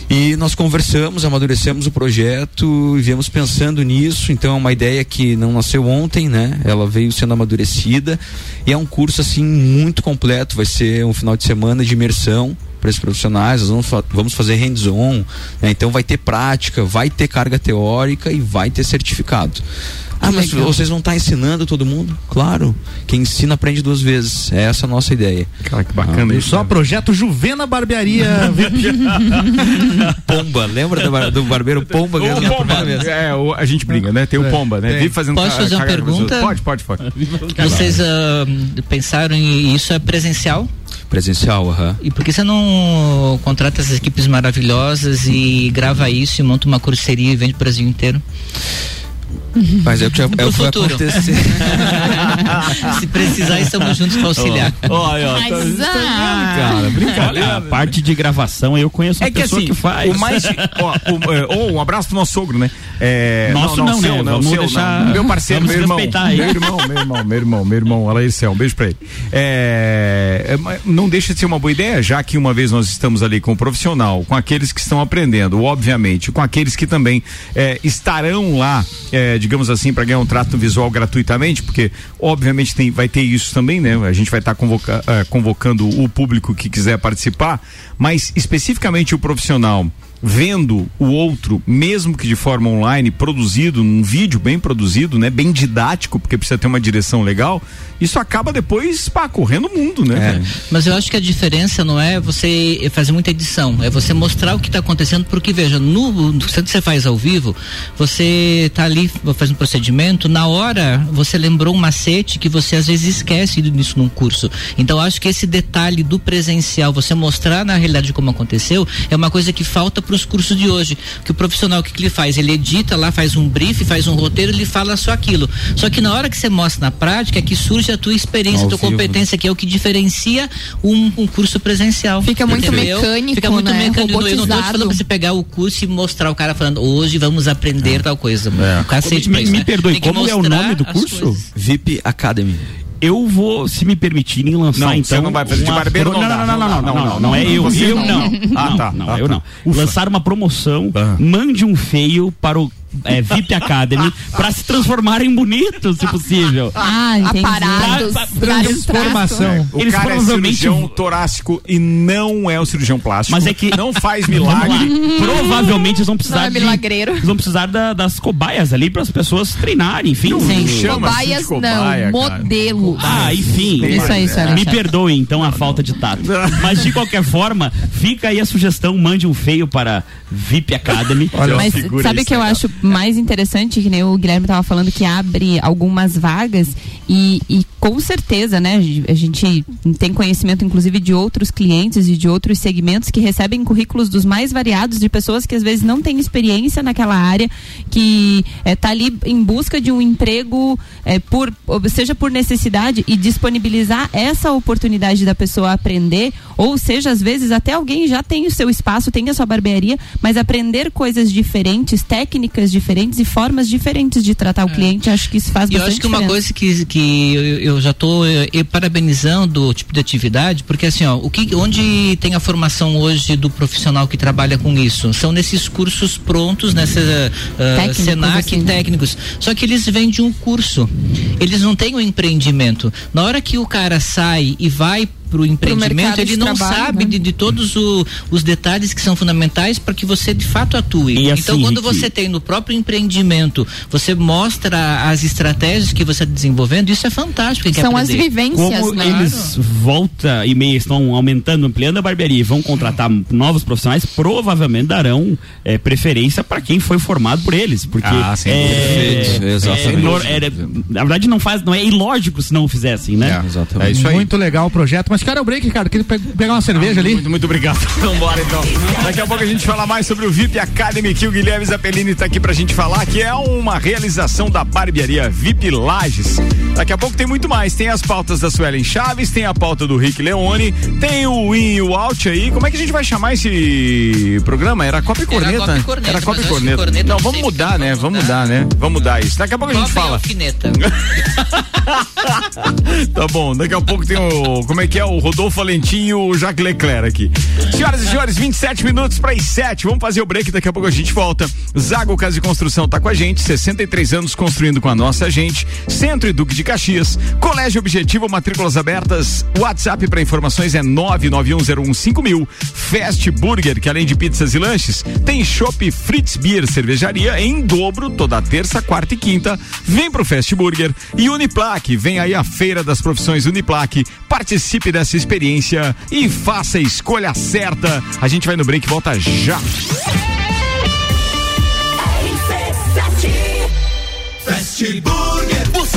E nós conversamos, amadurecemos o projeto e viemos pensando nisso. Então é uma ideia que não nasceu ontem, né? Ela veio sendo amadurecida e é um curso assim muito completo. Vai ser um final de semana de imersão para esses profissionais. Nós vamos, vamos fazer hands-on, né? então vai ter prática, vai ter carga teórica e vai ter certificado. Ah, mas vocês vão estar ensinando todo mundo? Claro. Quem ensina aprende duas vezes. É essa a nossa ideia. Cara, que bacana isso. Só projeto Juvena Barbearia. Pomba, lembra do, bar- do barbeiro Pomba? O Pomba, é, o- a gente briga, né? Tem o Pomba, né? tem. Vive fazendo Posso fazer uma pergunta? Pode, pode, pode. Vocês ah, pensaram em isso é presencial? Presencial, aham. E por que você não contrata essas equipes maravilhosas e grava isso e monta uma curseria e vende pro Brasil inteiro? Mas é o que, é o que vai futuro. acontecer. Se precisar, estamos juntos para auxiliar. Olha, ó, tá- Mas, ah, cara, brincadeira. Olha, a parte de gravação eu conheço É que pessoa assim, que faz. o mais. ó, o- é, um abraço pro nosso sogro, né? É, Nosso não, seu, né? não, Vamos seu, deixar- não. Meu parceiro, vamos meu irmão. respeitar aí. Meu irmão, meu irmão, meu irmão, meu irmão, Alair Céu, um beijo pra ele. É, é, não deixa de ser uma boa ideia, já que uma vez nós estamos ali com o profissional, com aqueles que estão aprendendo, obviamente, com aqueles que também é, estarão lá, é, digamos assim, para ganhar um trato visual gratuitamente, porque obviamente tem, vai ter isso também, né? A gente vai estar convoca, é, convocando o público que quiser participar, mas especificamente o profissional vendo o outro, mesmo que de forma online, produzido, num vídeo bem produzido, né? Bem didático, porque precisa ter uma direção legal, isso acaba depois, pá, correndo o mundo, né? É. Mas eu acho que a diferença não é você fazer muita edição, é você mostrar o que está acontecendo, porque veja, no, no quando você faz ao vivo, você tá ali faz um procedimento, na hora você lembrou um macete que você às vezes esquece disso num curso. Então eu acho que esse detalhe do presencial, você mostrar na realidade como aconteceu, é uma coisa que falta para os cursos de hoje. Que o profissional o que, que ele faz? Ele edita lá, faz um brief, faz um roteiro, ele fala só aquilo. Só que na hora que você mostra na prática, é que surge a tua experiência, a tua vivo, né? competência, que é o que diferencia um, um curso presencial. Fica muito entendeu? mecânico, Fica muito né? mecânico. Eu não tô te Robotizado. falando pra você pegar o curso e mostrar o cara falando, hoje vamos aprender tal coisa. O cacete Me- pra isso, me né? perdoe, como é o nome do curso? coisas. VIP Academy. Eu vou, se me permitirem lançar Não, então. você não vai fazer de barbeiro, pro- não não, não, não, não, não, não, não, não, é eu, eu não. Ah, tá. Não, Ah, eu tá. não. Lançar uma promoção, Ah. mande um feio para o é, VIP Academy para se transformar em bonito, se possível. Ah, entendi. Pra- Aparados, pra- traço. Transformação. O Eles cara é provavelmente- cirurgião torácico e não é o cirurgião plástico. Mas é que- não faz milagre. Provavelmente eles vão precisar Não é de, milagreiro. eles vão precisar da- das cobaias ali para as pessoas treinarem, enfim. Não Sim. chama de Cobaias cobaia, não, cara. modelos. Ah, enfim. Isso aí, isso aí, Me isso aí. perdoe, então, a falta de tato. Mas, de qualquer forma, fica aí a sugestão, mande um feio para VIP Academy. Olha, Mas sabe o que eu acho mais interessante, que nem o Guilherme estava falando, que abre algumas vagas e, e com certeza, né, a gente tem conhecimento inclusive de outros clientes e de outros segmentos que recebem currículos dos mais variados de pessoas que às vezes não têm experiência naquela área, que está ali em busca de um emprego eh, por seja por necessidade e disponibilizar essa oportunidade da pessoa aprender, ou seja, às vezes até alguém já tem o seu espaço, tem a sua barbearia, mas aprender coisas diferentes, técnicas diferentes e formas diferentes de tratar o cliente, acho que isso faz É. E eu bastante acho que uma diferença. coisa que, que eu, eu já estou parabenizando o tipo de atividade, porque assim, ó, o que, onde tem a formação hoje do profissional que trabalha com isso? São nesses cursos prontos, nessa ah, Técnicos, Senac assim, né? técnicos. Só que eles vêm de um curso. Eles não têm um empreendimento. Na hora que o cara sai e vai pro empreendimento, mercado ele não trabalho, sabe né? de, de todos o- os detalhes que são fundamentais para que você de fato atue. E assim, então, quando Rick, você tem no próprio empreendimento, você mostra as estratégias que você está desenvolvendo, isso é fantástico. São as vivências, Como né? eles volta e meia estão aumentando, ampliando a barbearia e vão contratar novos profissionais, provavelmente darão eh, preferência para quem foi formado por eles, porque Ah, sem é, Perfeito, exatamente. é nor- era- na verdade não faz, não é ilógico se não o fizessem, né? É, Exatamente. É isso aí. Muito legal o projeto. Mas, cara, o break, cara, queria pe- pegar uma cerveja ali. Muito, muito obrigado. Vamos embora então. Daqui a pouco a gente fala mais sobre o VIP Academy que o Guilherme Zappellini está aqui pra gente falar, que é uma realização da barbearia VIP Lages. Daqui a pouco tem muito mais. Tem as pautas da Suelen Chaves, tem a pauta do Rick Leone, tem o in e o out aí. Como é que a gente vai chamar esse programa? Era Copa e Era Corneta? Copa e Corneta, Era Copa e Corneta. corneta Não, vamos mudar, né? vamos mudar. né? Vamos mudar isso. Daqui a pouco a gente e fala. tá bom, daqui a pouco tem o. Como é que é? O Rodolfo Valentim e o Jacques Leclerc aqui. Senhoras e senhores, 27 minutos para as 7. Vamos fazer o break, daqui a pouco a gente volta. Zago Casa de Construção tá com a gente, 63 anos construindo com a nossa gente. Centro e Duque de Caxias. Colégio Objetivo, matrículas abertas. WhatsApp para informações é 991015000. Fast Burger, que além de pizzas e lanches, tem Shop Fritz Beer Cervejaria em dobro toda terça, quarta e quinta. Vem pro Fast Burger e Uniplaque. Vem aí a Feira das Profissões Uniplaque. Participe dessa experiência e faça a escolha certa. A gente vai no break e volta já. Burger.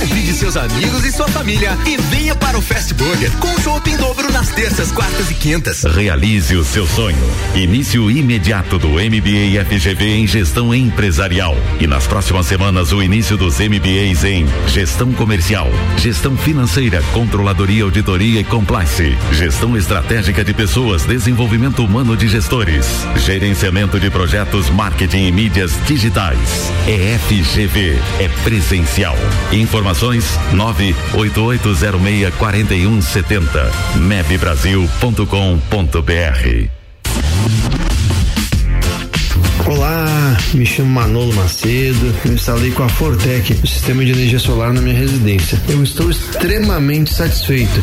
Convide seus amigos e sua família e venha para o Fast Burger com chopp em dobro nas terças, quartas e quintas. Realize o seu sonho. Início imediato do MBA FGV em Gestão Empresarial. E nas próximas semanas, o início dos MBAs em Gestão Comercial, Gestão Financeira, Controladoria, Auditoria e Compliance, Gestão Estratégica de Pessoas, Desenvolvimento Humano de Gestores, Gerenciamento de Projetos, Marketing e Mídias Digitais. É FGV, é presencial. Informações 988064170 mebbrasil.com.br Olá, me chamo Manolo Macedo. Eu instalei com a Fortec o sistema de energia solar na minha residência. Eu estou extremamente satisfeito.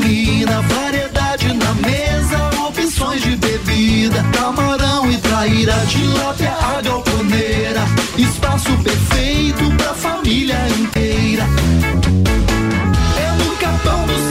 termina. Variedade na mesa, opções de bebida. Camarão e traíra, tilápia, a galponeira. Espaço perfeito pra família inteira. É no capão do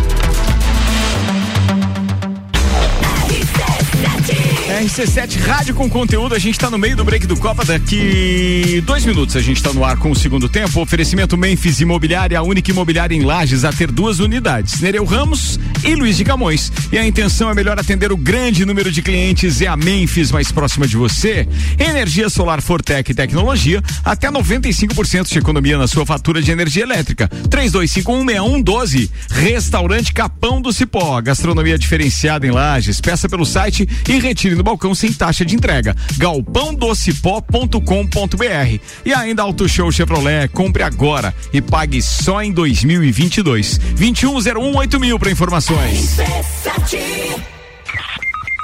RC7 Rádio com conteúdo, a gente tá no meio do break do Copa. Daqui dois minutos a gente tá no ar com o segundo tempo. Oferecimento Memphis Imobiliária, a única imobiliária em Lages a ter duas unidades: Nereu Ramos e Luiz de Camões. E a intenção é melhor atender o grande número de clientes. É a Memphis mais próxima de você. Energia solar Fortec Tecnologia, até 95% de economia na sua fatura de energia elétrica. 32516112. Restaurante Capão do Cipó, gastronomia diferenciada em Lages. Peça pelo site e retire no balcão sem taxa de entrega. galpãodocipó.com.br. E ainda Auto Show Chevrolet, compre agora e pague só em 2022. 21018000 para informações informações.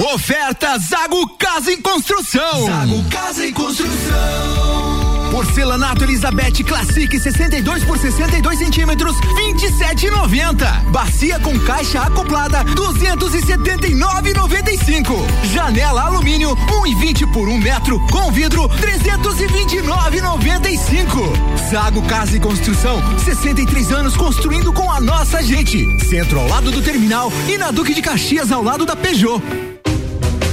Oferta Zago Casa em Construção. Zago Casa em Construção. Porcelanato Elizabeth Classic 62 por 62 centímetros, 27,90. Bacia com caixa acoplada, 279,95. Janela alumínio 1,20 por 1 metro, com vidro 329,95. Zago Casa e Construção, 63 anos construindo com a nossa gente. Centro ao lado do terminal e na Duque de Caxias ao lado da Peugeot.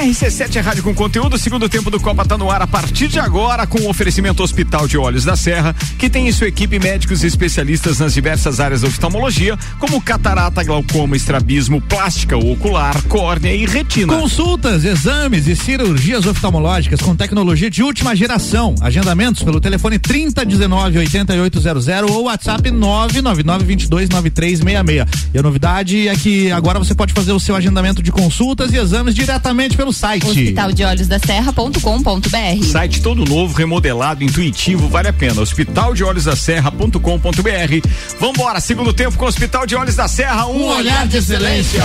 RC7 é rádio com conteúdo, segundo tempo do Copa tá no ar a partir de agora com o oferecimento Hospital de Olhos da Serra, que tem em sua equipe médicos e especialistas nas diversas áreas da oftalmologia, como catarata, glaucoma, estrabismo, plástica ocular, córnea e retina. Consultas, exames e cirurgias oftalmológicas com tecnologia de última geração. Agendamentos pelo telefone 3019 8800 ou WhatsApp 999 22 9366. E a novidade é que agora você pode fazer o seu agendamento de consultas e exames diretamente pelo site. Hospital de Olhos da Serra.com.br. Site todo novo, remodelado, intuitivo, vale a pena. Hospital de Olhos da Serra.com.br. Vambora, segundo tempo com o Hospital de Olhos da Serra, um, Um olhar de excelência.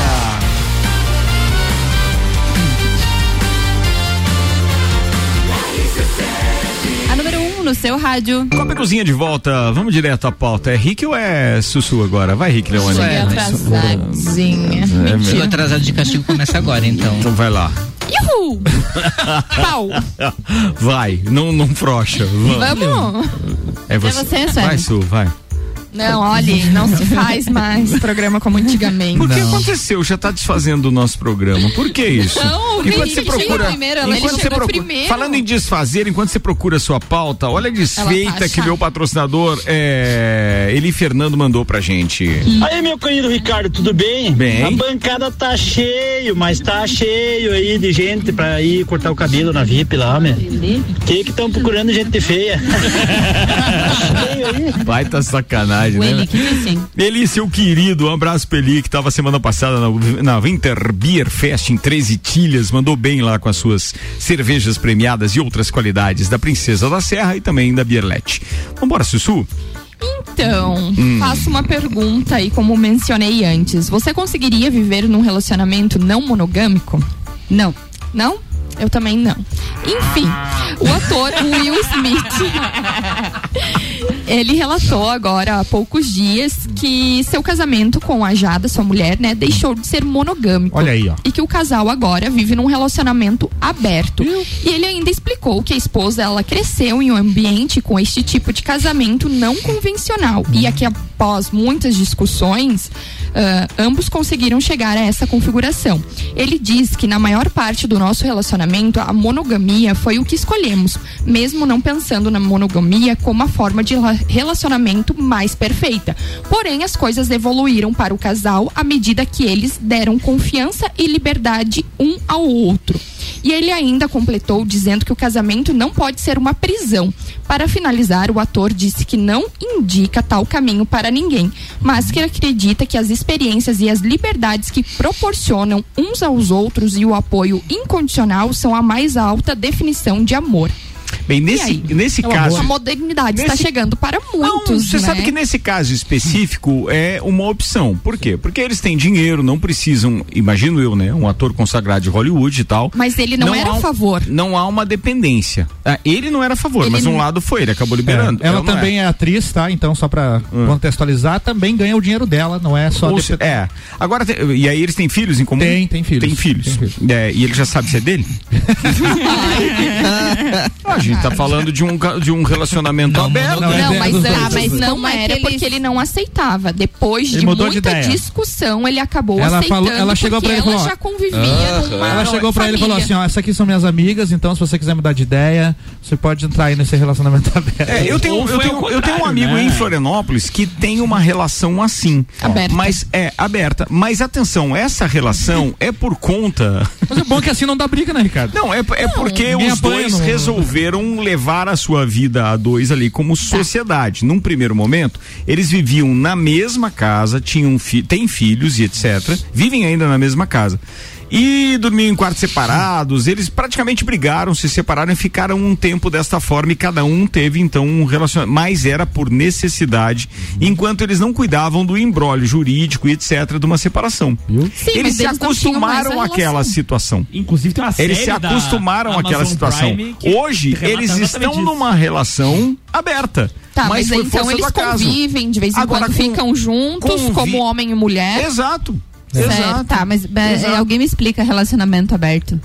No seu rádio. Copa e Cozinha de volta, vamos direto à pauta. É Rick ou é Sussu agora? Vai, Rick Leone. Cheguei atrasadinha. Chegou Mentira. atrasado de castigo começa agora, então. Então vai lá. Uhul! Pau! Vai, não, não frouxa. Vamos! É você. É você. Vai, Su, vai. Não, olha, não se faz mais programa como antigamente. Por que aconteceu? Já tá desfazendo o nosso programa. Por que isso? Não, o enquanto você procura, primeiro, ela enquanto você procura, primeiro. falando em desfazer, enquanto você procura a sua pauta, olha a desfeita tá que meu patrocinador é, Eli Fernando mandou pra gente. Aí, meu querido Ricardo, tudo bem? Bem. A bancada tá cheio, mas tá cheio aí de gente pra ir cortar o cabelo na VIP lá, meu. Que que estão procurando gente feia? Vai tá sacanagem, O né? Eli que disse. Eli, seu querido, um abraço pra Eli, que tava semana passada na, na Winter Beer Fest em 13 Tilhas, mandou bem lá com as suas cervejas premiadas e outras qualidades da Princesa da Serra e também da Bierlet. Vambora, Sussu? Então, Hum. faço uma pergunta aí, como mencionei antes. Você conseguiria viver num relacionamento não monogâmico? Não. Não? Eu também não. Enfim, o ator Will Smith. Ele relatou agora há poucos dias que seu casamento com a Jada, sua mulher, né, deixou de ser monogâmico. Olha aí, ó. E que o casal agora vive num relacionamento aberto. E ele ainda explicou que a esposa ela cresceu em um ambiente com este tipo de casamento não convencional. E aqui após muitas discussões, ah, ambos conseguiram chegar a essa configuração. Ele diz que na maior parte do nosso relacionamento a monogamia foi o que escolhemos, mesmo não pensando na monogamia como a forma de la- relacionamento mais perfeita. Porém, as coisas evoluíram para o casal à medida que eles deram confiança e liberdade um ao outro. E ele ainda completou dizendo que o casamento não pode ser uma prisão. Para finalizar, o ator disse que não indica tal caminho para ninguém, mas que acredita que as experiências e as liberdades que proporcionam uns aos outros e o apoio incondicional são a mais alta definição de amor. Bem, nesse, nesse A caso. modernidade está Nesse- chegando para muitos, Você né? sabe que nesse caso específico é uma opção. Por quê? Porque eles têm dinheiro, não precisam, imagino eu, né? Um ator consagrado de Hollywood e tal. Mas ele não, era há a favor. Não há uma dependência. Ah, ele não era a favor, Ele mas um não- lado foi, ele acabou liberando. É, ela não também é. atriz, tá? Então, só pra contextualizar, também ganha o dinheiro dela, não é só. Ou se- é. Agora, tem- e aí eles têm filhos em comum? Tem, tem filhos. Tem filhos. Tem filhos. É, e ele já sabe se é dele? a gente tá falando de um, de um relacionamento aberto. Não, é mas, dos ah, mas não é era eles- porque ele não aceitava. Depois Ele de de muita ideia. discussão, ele acabou Ela aceitando falou- ela chegou pra ele e ela falou, já convivia numa Ela chegou pra ele e falou assim: família. ó, essas aqui são minhas amigas, então se você quiser mudar de ideia, você pode entrar aí nesse relacionamento aberto. É, eu tenho, eu, tenho, eu tenho um amigo né? em Florianópolis que tem uma relação assim. Aberta. Mas é aberta. Mas atenção, essa relação é por conta. Mas o bom é que assim não dá briga, né, Ricardo? Não, é, é porque os dois no- resolveram levar a sua vida a dois ali como sociedade. Num primeiro momento, eles viviam na mesma casa, tinham fi têm filhos e etc. Vivem ainda na mesma casa. E dormiam em quartos separados, eles praticamente brigaram, se separaram e ficaram um tempo desta forma e cada um teve então um relacionamento, mas era por necessidade, enquanto eles não cuidavam do embrólio jurídico e etc de uma separação. Sim, eles mas se acostumaram àquela situação. Inclusive tem uma série Eles se acostumaram àquela situação. Hoje, eles estão isso. numa relação aberta. Tá, mas, foi então eles convivem de vez em Agora, quando, com- ficam juntos convi- como homem e mulher. Exato. Certo, Exato. Tá, mas é, Exato. alguém me explica relacionamento aberto.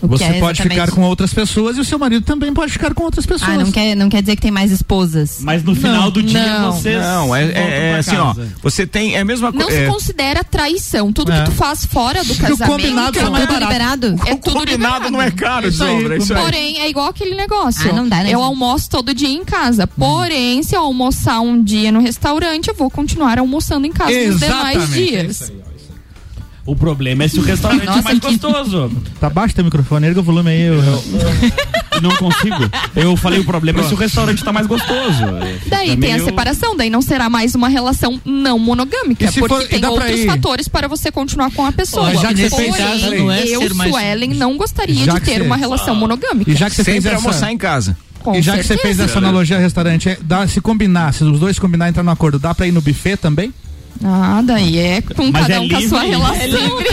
O Você é pode exatamente? ficar com outras pessoas e o seu marido também pode ficar com outras pessoas. Ah, não quer, não quer dizer que tem mais esposas. Mas no final do dia não. vocês. Não, é, é- é assim, ó. Você tem. É a mesma Não coisa. se considera traição. Tudo É. que tu faz fora do Porque o casamento combinado é não é tudo barato. liberado? É o tudo combinado não é caro, Isso aí, isso aí. Porém, é igual aquele negócio. Ah, não dá, né, Eu almoço todo dia em casa. Porém, se eu almoçar um dia no restaurante, eu vou continuar almoçando em casa nos demais Exatamente, é dias. O problema é se o restaurante é Nossa, mais que- gostoso. Tá baixo teu microfone, erga o volume aí. Eu, eu- Não consigo. Eu falei o problema é se o restaurante tá mais gostoso. Daí É tem a meio- separação, daí não será mais uma relação não monogâmica, E porque for- tem outros fatores para você continuar com a pessoa. Já que você Porém, fez casa, não é eu, mais- Suelen, não gostaria Já de ter você- uma relação monogâmica. E já que você fez essa. almoçar em casa. Com e já que você certeza. fez essa analogia restaurante, é, dá, se combinar, se os dois combinar e entrar no acordo, dá pra ir no buffet também? Ah, daí é com Mas cada é um com a sua livre, relação. né?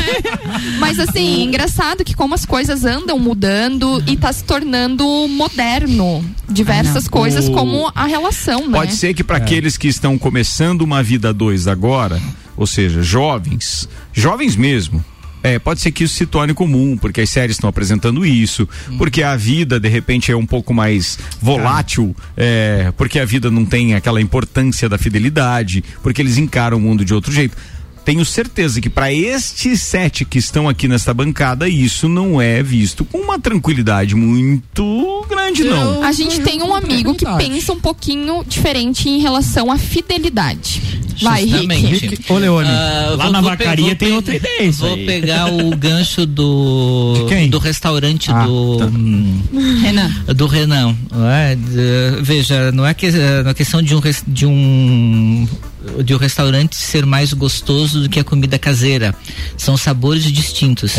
Mas assim, engraçado que como as coisas andam mudando e tá se tornando moderno. Diversas coisas O- como a relação, né? Pode ser que para aqueles que estão começando uma vida a dois agora, ou seja, jovens, jovens mesmo. É, pode ser que isso se torne comum, porque as séries estão apresentando isso, porque a vida, de repente, é um pouco mais volátil, é, porque a vida não tem aquela importância da fidelidade, porque eles encaram o mundo de outro jeito. Tenho certeza que para estes sete que estão aqui nesta bancada, isso não é visto com uma tranquilidade muito grande, não. A gente tem um amigo que pensa um pouquinho diferente em relação à fidelidade. Vai, Justamente. Rick. Rick, ole, ole. Ah, Lá vou- na vou vacaria tem outra ideia, Vou aí. pegar o gancho do De quem? do restaurante Ah, do tá. hum, Renan. do Renan. é? Veja, não é, que, não é questão de um de um de o restaurante ser mais gostoso do que a comida caseira. São sabores distintos,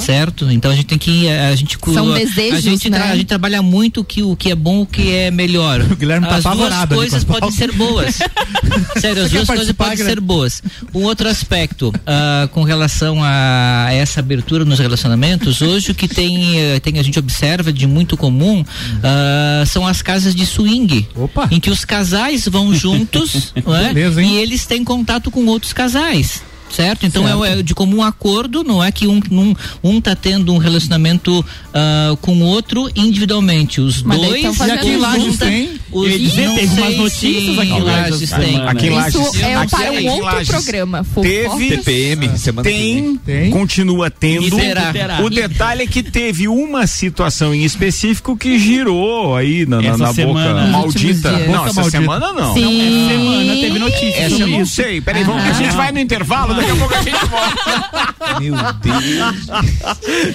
certo? Então a gente tem que a gente São a desejos, gente, tra- né? a gente trabalha muito o que o que é bom, o que é melhor. O Guilherme tá as duas apavorado ali coisas podem ser boas. Sério, as duas coisas podem ser boas. Um outro aspecto, ah, com relação a essa abertura nos relacionamentos, hoje o que tem, eh, tem a gente observa de muito comum ah, são as casas de swing, em que os casais vão juntos não é? Beleza, hein? E eles têm contato com outros casais. Certo? Então Certo. É, é de comum acordo, não é que um, um, um tá tendo um relacionamento ah, com o outro individualmente. Os Mas dois. tão fazendo E aqui em Lages junta- tem? Os, dizer, não teve umas notícias aqui em Lages tem. Aqui em Lages. Isso é Aqui para um outro Lages. programa. Teve. TPM, semana. Tem, Tem. continua tendo. E. O detalhe é que teve uma situação em específico que girou aí na, na, na boca maldita. Não, essa maldita. semana não. Sim. Essa semana teve notícia Essa eu não isso. sei. Peraí, vamos que a gente vai no intervalo, daqui a pouco a gente volta. Meu Deus.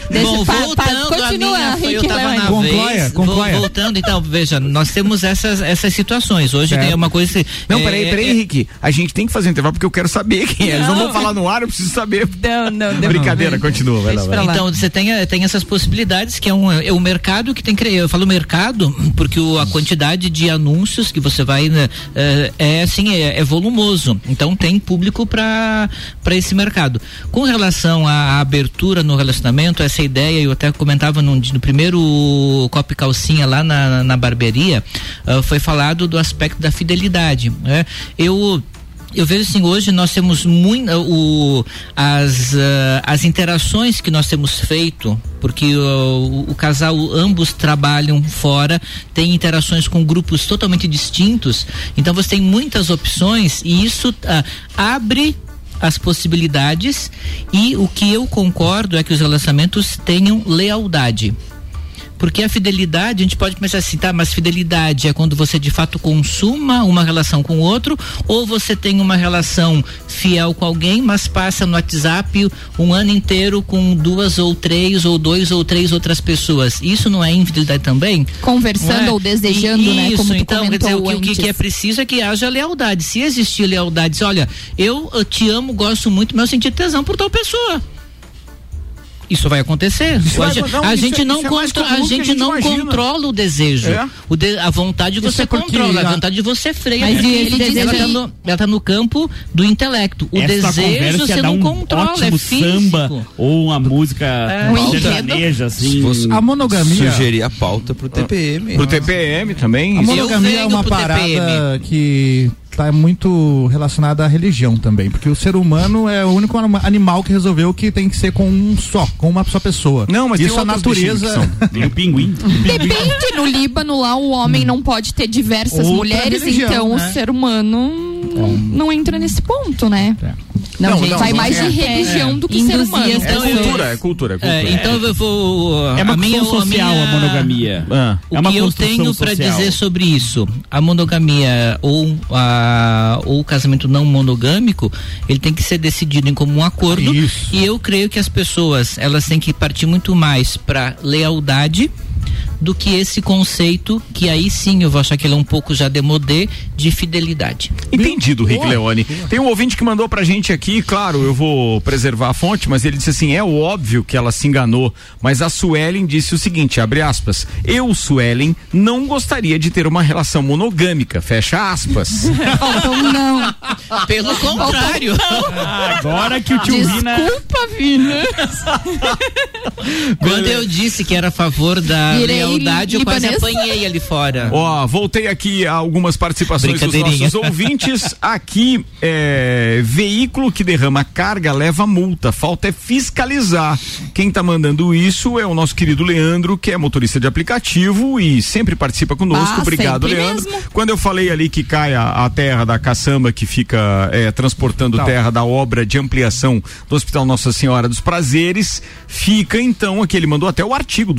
Deixa- Bom, voltando continua, a minha, foi, eu tava na Concloia, vez, concloia. vou- voltando, então, veja, nós temos essas, essas situações. Hoje Certo. tem uma coisa. que- Não, é, peraí, peraí, é- Henrique. A gente tem que fazer intervalo porque eu quero saber quem é. Eles não Não. vão falar no ar, eu preciso saber. Não, não, não. Brincadeira, continua, vai lá. Vai. Então, você tem, tem essas possibilidades que é um, é um mercado que tem que. Eu falo mercado porque o- a quantidade de anúncios que você vai. né, eh, é assim, é, é volumoso. Então, tem público para esse mercado. Com relação à abertura no relacionamento, essa ideia, eu até comentava no, no primeiro Copo Calcinha lá na, na barbearia, ah, foi falado do aspecto da fidelidade. Né? Eu. Eu vejo assim, hoje nós temos muito o, as, ah, as interações que nós temos feito, porque o, o casal, ambos trabalham fora, tem interações com grupos totalmente distintos, então você tem muitas opções e isso ah, abre as possibilidades e o que eu concordo é que os relacionamentos tenham lealdade. Porque a fidelidade, a gente pode pensar assim, tá, mas fidelidade é quando você de fato consuma uma relação com o outro, ou você tem uma relação fiel com alguém, mas passa no WhatsApp um ano inteiro com duas ou três, ou dois ou três outras pessoas. Isso não é infidelidade também? Conversando é? ou desejando, E- né? Isso, Como então, quer dizer, o que, o que- é preciso é que haja lealdade. Se existir lealdade, olha, eu, eu te amo, gosto muito, mas eu senti tesão por tal pessoa. Isso vai acontecer. Isso a vai- gente, não, a gente é- não, é comum a que a gente gente não controla o desejo. É. O de- a vontade Isso você é controla, a vontade você freia. Mas porque e ele ela, deseja- tá no, ela tá no campo do intelecto. O Essa desejo você não um controla, é físico. samba ou uma música Um sertaneja, Se assim. fosse A monogamia. sugerir a pauta pro TPM. Pro TPM também. A monogamia é uma parada TPM. que está muito relacionada à religião também, porque o ser humano é o único anima- animal que resolveu que tem que ser com um só, com uma só pessoa. Não, mas tem isso a outros natureza. Tem o pinguim. Depende, no Líbano lá o homem não pode ter diversas Outra mulheres, religião, então né? o ser humano não entra nesse ponto, né? Não, Não, gente, não, Vai não, mais é. de religião do que ser humano. as É Então, cultura, é cultura, é cultura. É, então eu vou. É uma a minha, construção a minha- social a monogamia. Ah. O é uma que eu tenho para social. dizer sobre isso, a monogamia ou, a, ou o casamento não monogâmico, ele tem que ser decidido em comum acordo. Isso. E eu creio que as pessoas elas têm que partir muito mais para lealdade do que esse conceito que aí sim eu vou achar que ele é um pouco já demodé de fidelidade. Entendido, Rick. Leone. Tem um ouvinte que mandou pra gente aqui, claro, eu vou preservar a fonte, mas ele disse assim: é óbvio que ela se enganou, mas a Suelen disse o seguinte: abre aspas, eu, Suelen, não gostaria de ter uma relação monogâmica, fecha aspas. Então não. Pelo contrário. Ah, agora que o tio Vina. Desculpa, Vina. Quando eu disse que era a favor da lealdade, eu quase apanhei ali fora. Ó, voltei aqui a algumas participações dos nossos ouvintes. Aqui, é, veículo que derrama carga leva multa. Falta é fiscalizar. Quem tá mandando isso é o nosso querido Leandro, que é motorista de aplicativo e sempre participa conosco. Ah, Obrigado, Leandro. mesmo. Quando eu falei ali que cai a, a terra da caçamba que fica é, transportando Tal. terra da obra de ampliação do Hospital Nossa Senhora dos Prazeres, fica então aqui, ele mandou até o artigo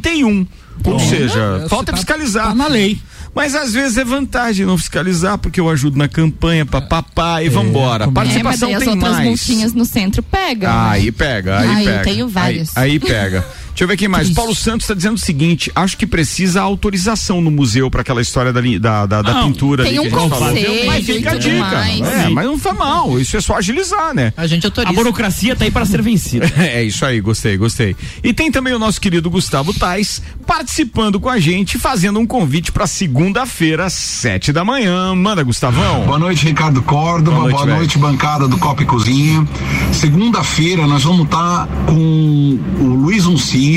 231. Ou Então, seja, é, falta tá- fiscalizar. tá na lei. Mas às vezes é vantagem não fiscalizar, porque eu ajudo na campanha, papapá, e vambora. É, mas Participação daí as tem outras mais. multinhas no centro pegam. né? Aí pega, aí Ah, eu pega. tenho vários. Aí, aí pega. Deixa eu ver quem mais. Paulo Santos está dizendo o seguinte: acho que precisa autorização no museu para aquela história da, da, da, da Não, pintura tem ali um que a gente falou. Mas fica a dica. É, mas não foi mal. Isso é só agilizar, né? A gente A autoriza. burocracia tá aí para ser vencida. É isso aí, gostei, gostei. E tem também o nosso querido Gustavo Tais participando com a gente, fazendo um convite para segunda-feira, às sete da manhã. Manda, Gustavão. Boa noite, Ricardo Córdoba. Boa Boa noite, noite, velho. bancada do Copa e Cozinha. Segunda-feira nós vamos estar com o Luiz Uncini,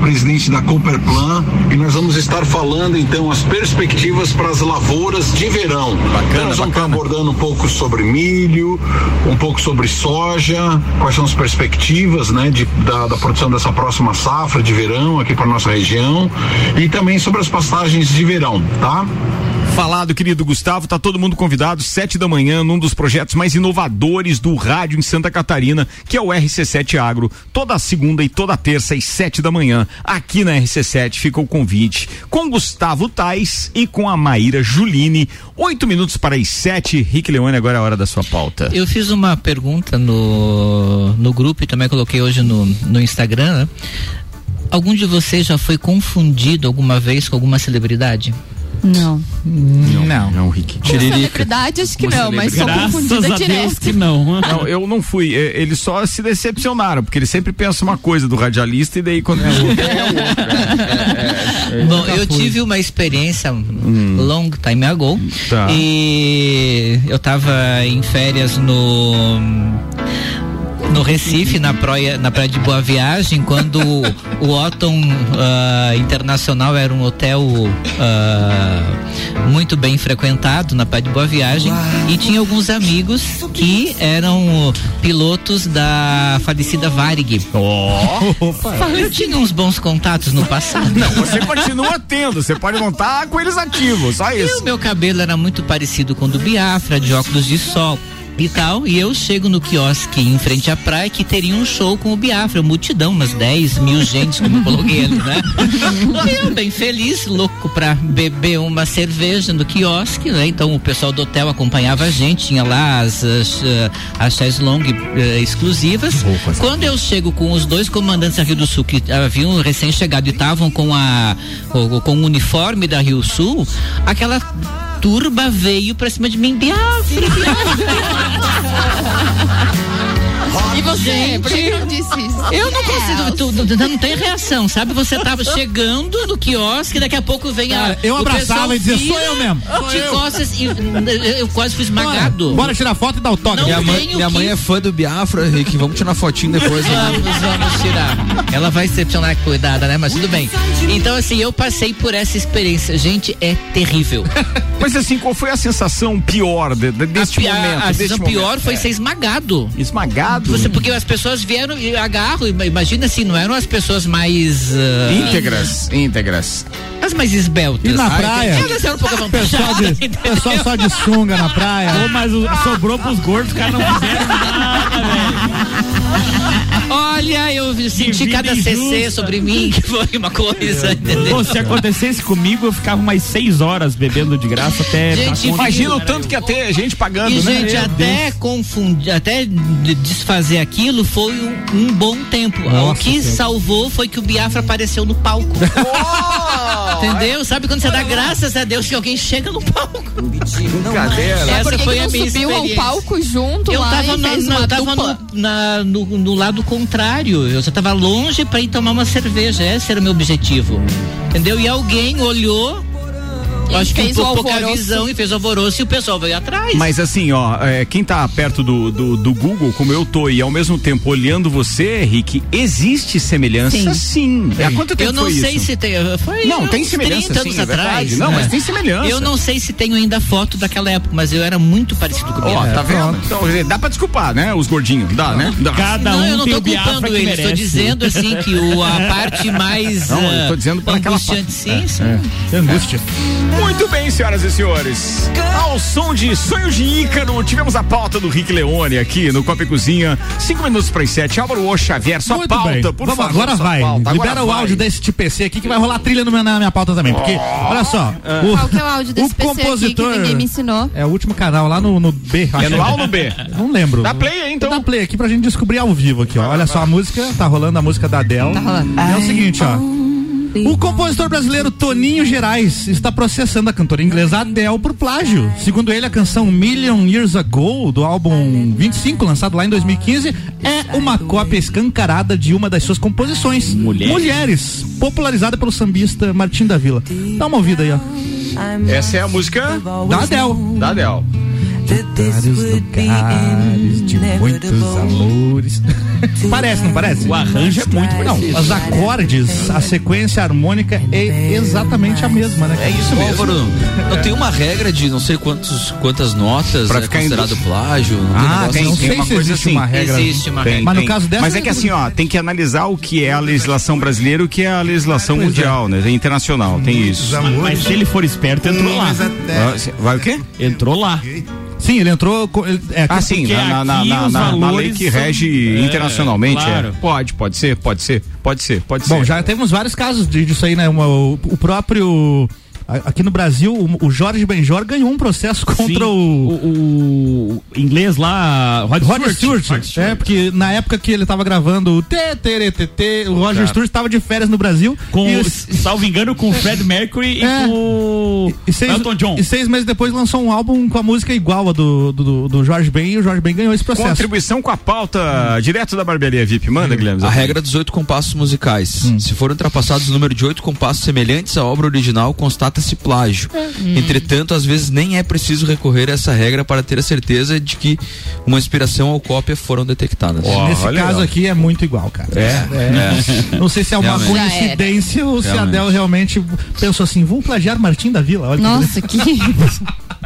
presidente da Cooperplan, e nós vamos estar falando então as perspectivas para as lavouras de verão. Bacana, nós vamos estar abordando um pouco sobre milho, um pouco sobre soja, quais são as perspectivas, né, de, da, da produção dessa próxima safra de verão aqui para nossa região e também sobre as pastagens de verão, tá? Falado, querido Gustavo, tá todo mundo convidado, sete da manhã, num dos projetos mais inovadores do rádio em Santa Catarina, que é o RC7 Agro. Toda segunda e toda terça, às sete da manhã, aqui na RC7, fica o convite com Gustavo Tais e com a Maíra Juline. Oito minutos para as sete. Rick Leone, agora é a hora da sua pauta. Eu fiz uma pergunta no, no grupo e também coloquei hoje no, no Instagram. né? Algum de vocês já foi confundido alguma vez com alguma celebridade? Não. Não, não, Rick. Com celebridade, acho que não, mas sou confundida a Deus que não. Não, eu não fui. É, Eles só se decepcionaram, porque eles sempre pensam uma coisa do radialista e daí quando é outra, é outra. Bom, eu tive uma experiência long time ago Hum. Tá. e eu tava em férias no no Recife, na praia, na praia de Boa Viagem, quando o Otton ah, Internacional era um hotel ah, muito bem frequentado na praia de Boa Viagem e tinha alguns amigos que eram pilotos da falecida Varig. Eu tinha uns bons contatos no passado. Não, você continua tendo, você pode montar com eles ativos, só E isso. o meu cabelo era muito parecido com o do Biafra, de óculos de sol e tal. E eu chego no quiosque em frente à praia que teria um show com o Biafra, multidão, umas 10 mil gente, como eu coloquei ali, né? E eu bem feliz, louco pra beber uma cerveja no quiosque, né? Então o pessoal do hotel acompanhava a gente, tinha lá as, as, eh, as long eh, exclusivas. Quando eu chego com os dois comandantes da Rio do Sul que haviam recém-chegado e estavam com a com o uniforme da Rio Sul, aquela turba veio pra cima de mim, Biafra, E você? Por que Gente, não disse isso? Eu não consigo, tu, tu- não tem reação, sabe? Você tava chegando no quiosque, daqui a pouco vem a. Cara, eu o abraçava e dizia, "Sou eu mesmo, sou eu." costas e eu quase fui esmagado. Bora tirar foto e dar autógrafo. Não Minha mãe, minha que- mãe é fã do Biafra, Rick. Vamos tirar fotinho depois. né? Vamos, vamos tirar. Ela vai decepcionar cuidada, né? Mas tudo bem. Então, assim, eu passei por essa experiência. Gente, é terrível. Mas assim, qual foi a sensação pior de, de, deste a, a- momento? a deste sensação momento? pior foi É. ser esmagado. Esmagado? Você, porque as pessoas vieram e agarro, ima- imagina assim, não eram as pessoas mais. ah, Íntegras, íntegras. As mais esbeltas. E na Ai, praia? Elas eram um pouco Pessoal, de, pessoal só de sunga na praia. Pô, mas o- sobrou pros gordos, os caras não fizeram nada, velho. Olha, eu senti cada CC injusta. sobre mim, que foi uma coisa, entendeu? Pô, se acontecesse comigo, eu ficava mais seis horas bebendo de graça até. Gente, Imagina o tanto que ia ter gente pagando, E, né? gente, Meu até confundir, até de- desfazer aquilo foi um, um bom tempo. o Nossa que Senhora. salvou foi que o Biafra apareceu no palco. Entendeu? Sabe quando você dá graças a Deus que alguém chega no palco? Brincadeira. Essa que foi que a minha subiu ao palco junto Eu lá tava, e no, fez não, uma eu tava no, na- no, no lado contrário. Eu só tava longe pra ir tomar uma cerveja. Esse era o meu objetivo. Entendeu? E alguém olhou. Acho que um pouco pouca visão e fez alvoroço e o pessoal veio atrás. Mas assim, ó, é, quem tá perto do, do, do Google, como eu tô, e ao mesmo tempo olhando você, Rick, existe semelhança? Sim. Há quanto tempo eu não foi sei isso? se tem. Foi Não, tem semelhança, 30 anos sim, é atrás. Não, né? mas tem semelhança. Eu não sei se tenho ainda foto daquela época, mas eu era muito parecido com o Ó, tá vendo? Então, dá pra desculpar, né? Os gordinhos. Dá, né? Dá. Cada Não, um eu não tô culpando eles, tô merece. dizendo assim que o, a parte mais Não, eu tô ah, dizendo aquela angustiante, parte. sim, sim. Que angústia. Muito bem, senhoras e senhores. Ao som de Sonhos de Ícaro, tivemos a pauta do Rick Leone aqui no Copa e Cozinha. Cinco minutos para as sete. Álvaro O Xavier, sua Muito pauta, bem. por Vamos, favor. Agora vai. pauta. Agora Libera o vai. áudio desse TPC aqui que vai rolar trilha no meu- na minha pauta também. Porque, olha só. O, Qual que é o áudio desse o PC aqui que compositor. ninguém me ensinou? É o último canal lá no, no B. É no A ou no B? Não lembro. Dá play aí, então. Dá play aqui pra gente descobrir ao vivo aqui, ó. Olha só a música, tá rolando a música da Adele. Tá rolando. É o seguinte, ó. O compositor brasileiro Toninho Gerais está processando a cantora inglesa Adele por plágio. Segundo ele, a canção Million Years Ago, do álbum 25, lançado lá em 2015, é uma cópia escancarada de uma das suas composições. Mulheres. Mulheres, popularizada pelo sambista Martim da Vila. Dá uma ouvida aí, ó. Essa é a música Da Adele. da Adele. Vários lugares de muitos amores. parece, não parece? O arranjo é muito Não, parecido. os acordes, a sequência harmônica é exatamente a mesma, né? É isso mesmo. Álvaro, não tem uma regra de não sei quantos, quantas notas Pra é ficar em considerado plágio? Não Ah, tem, não assim? tem uma se coisa existe assim. uma regra. Existe uma Tem, regra. Mas no tem. caso dessa- Mas é que assim, ó, tem que analisar o que é a legislação brasileira e o que é a legislação Pois é. mundial, né? Internacional, tem isso. Mas se ele for esperto, entrou lá. Vai o quê? Entrou lá. Sim, ele entrou. É, Ah, sim, na, na, na, na- lei que rege É, internacionalmente. claro. é. Pode, pode ser, pode ser, pode ser, pode Bom, ser. já temos vários casos de- disso aí, né? O próprio. Aqui no Brasil, o, o Jorge Benjor ganhou um processo contra Sim, o. o, o inglês lá, Rod, Roger Stewart. Stewart. Rod Stewart. É, porque na época que ele tava gravando o tê, o Roger Certo. Stewart estava de férias no Brasil. Com, e, o- salvo engano, com o Fred Mercury É. e com o e seis, Elton John. e seis meses depois lançou um álbum com a música igual a do, do, do Jorge Ben e o Jorge Ben ganhou esse processo. Contribuição com a pauta direto da barbearia VIP. Manda, Guilherme. A regra dos oito compassos musicais. Se for ultrapassados o número de oito compassos semelhantes à obra original, constata-se plágio. Entretanto, às vezes nem é preciso recorrer a essa regra para ter a certeza de que uma inspiração ou cópia foram detectadas. Nesse caso aqui é muito igual, cara. É. Não sei se é uma Realmente. coincidência ou se a. Adele realmente pensou assim, vou plagiar Martim da Vila. Olha que Nossa, que.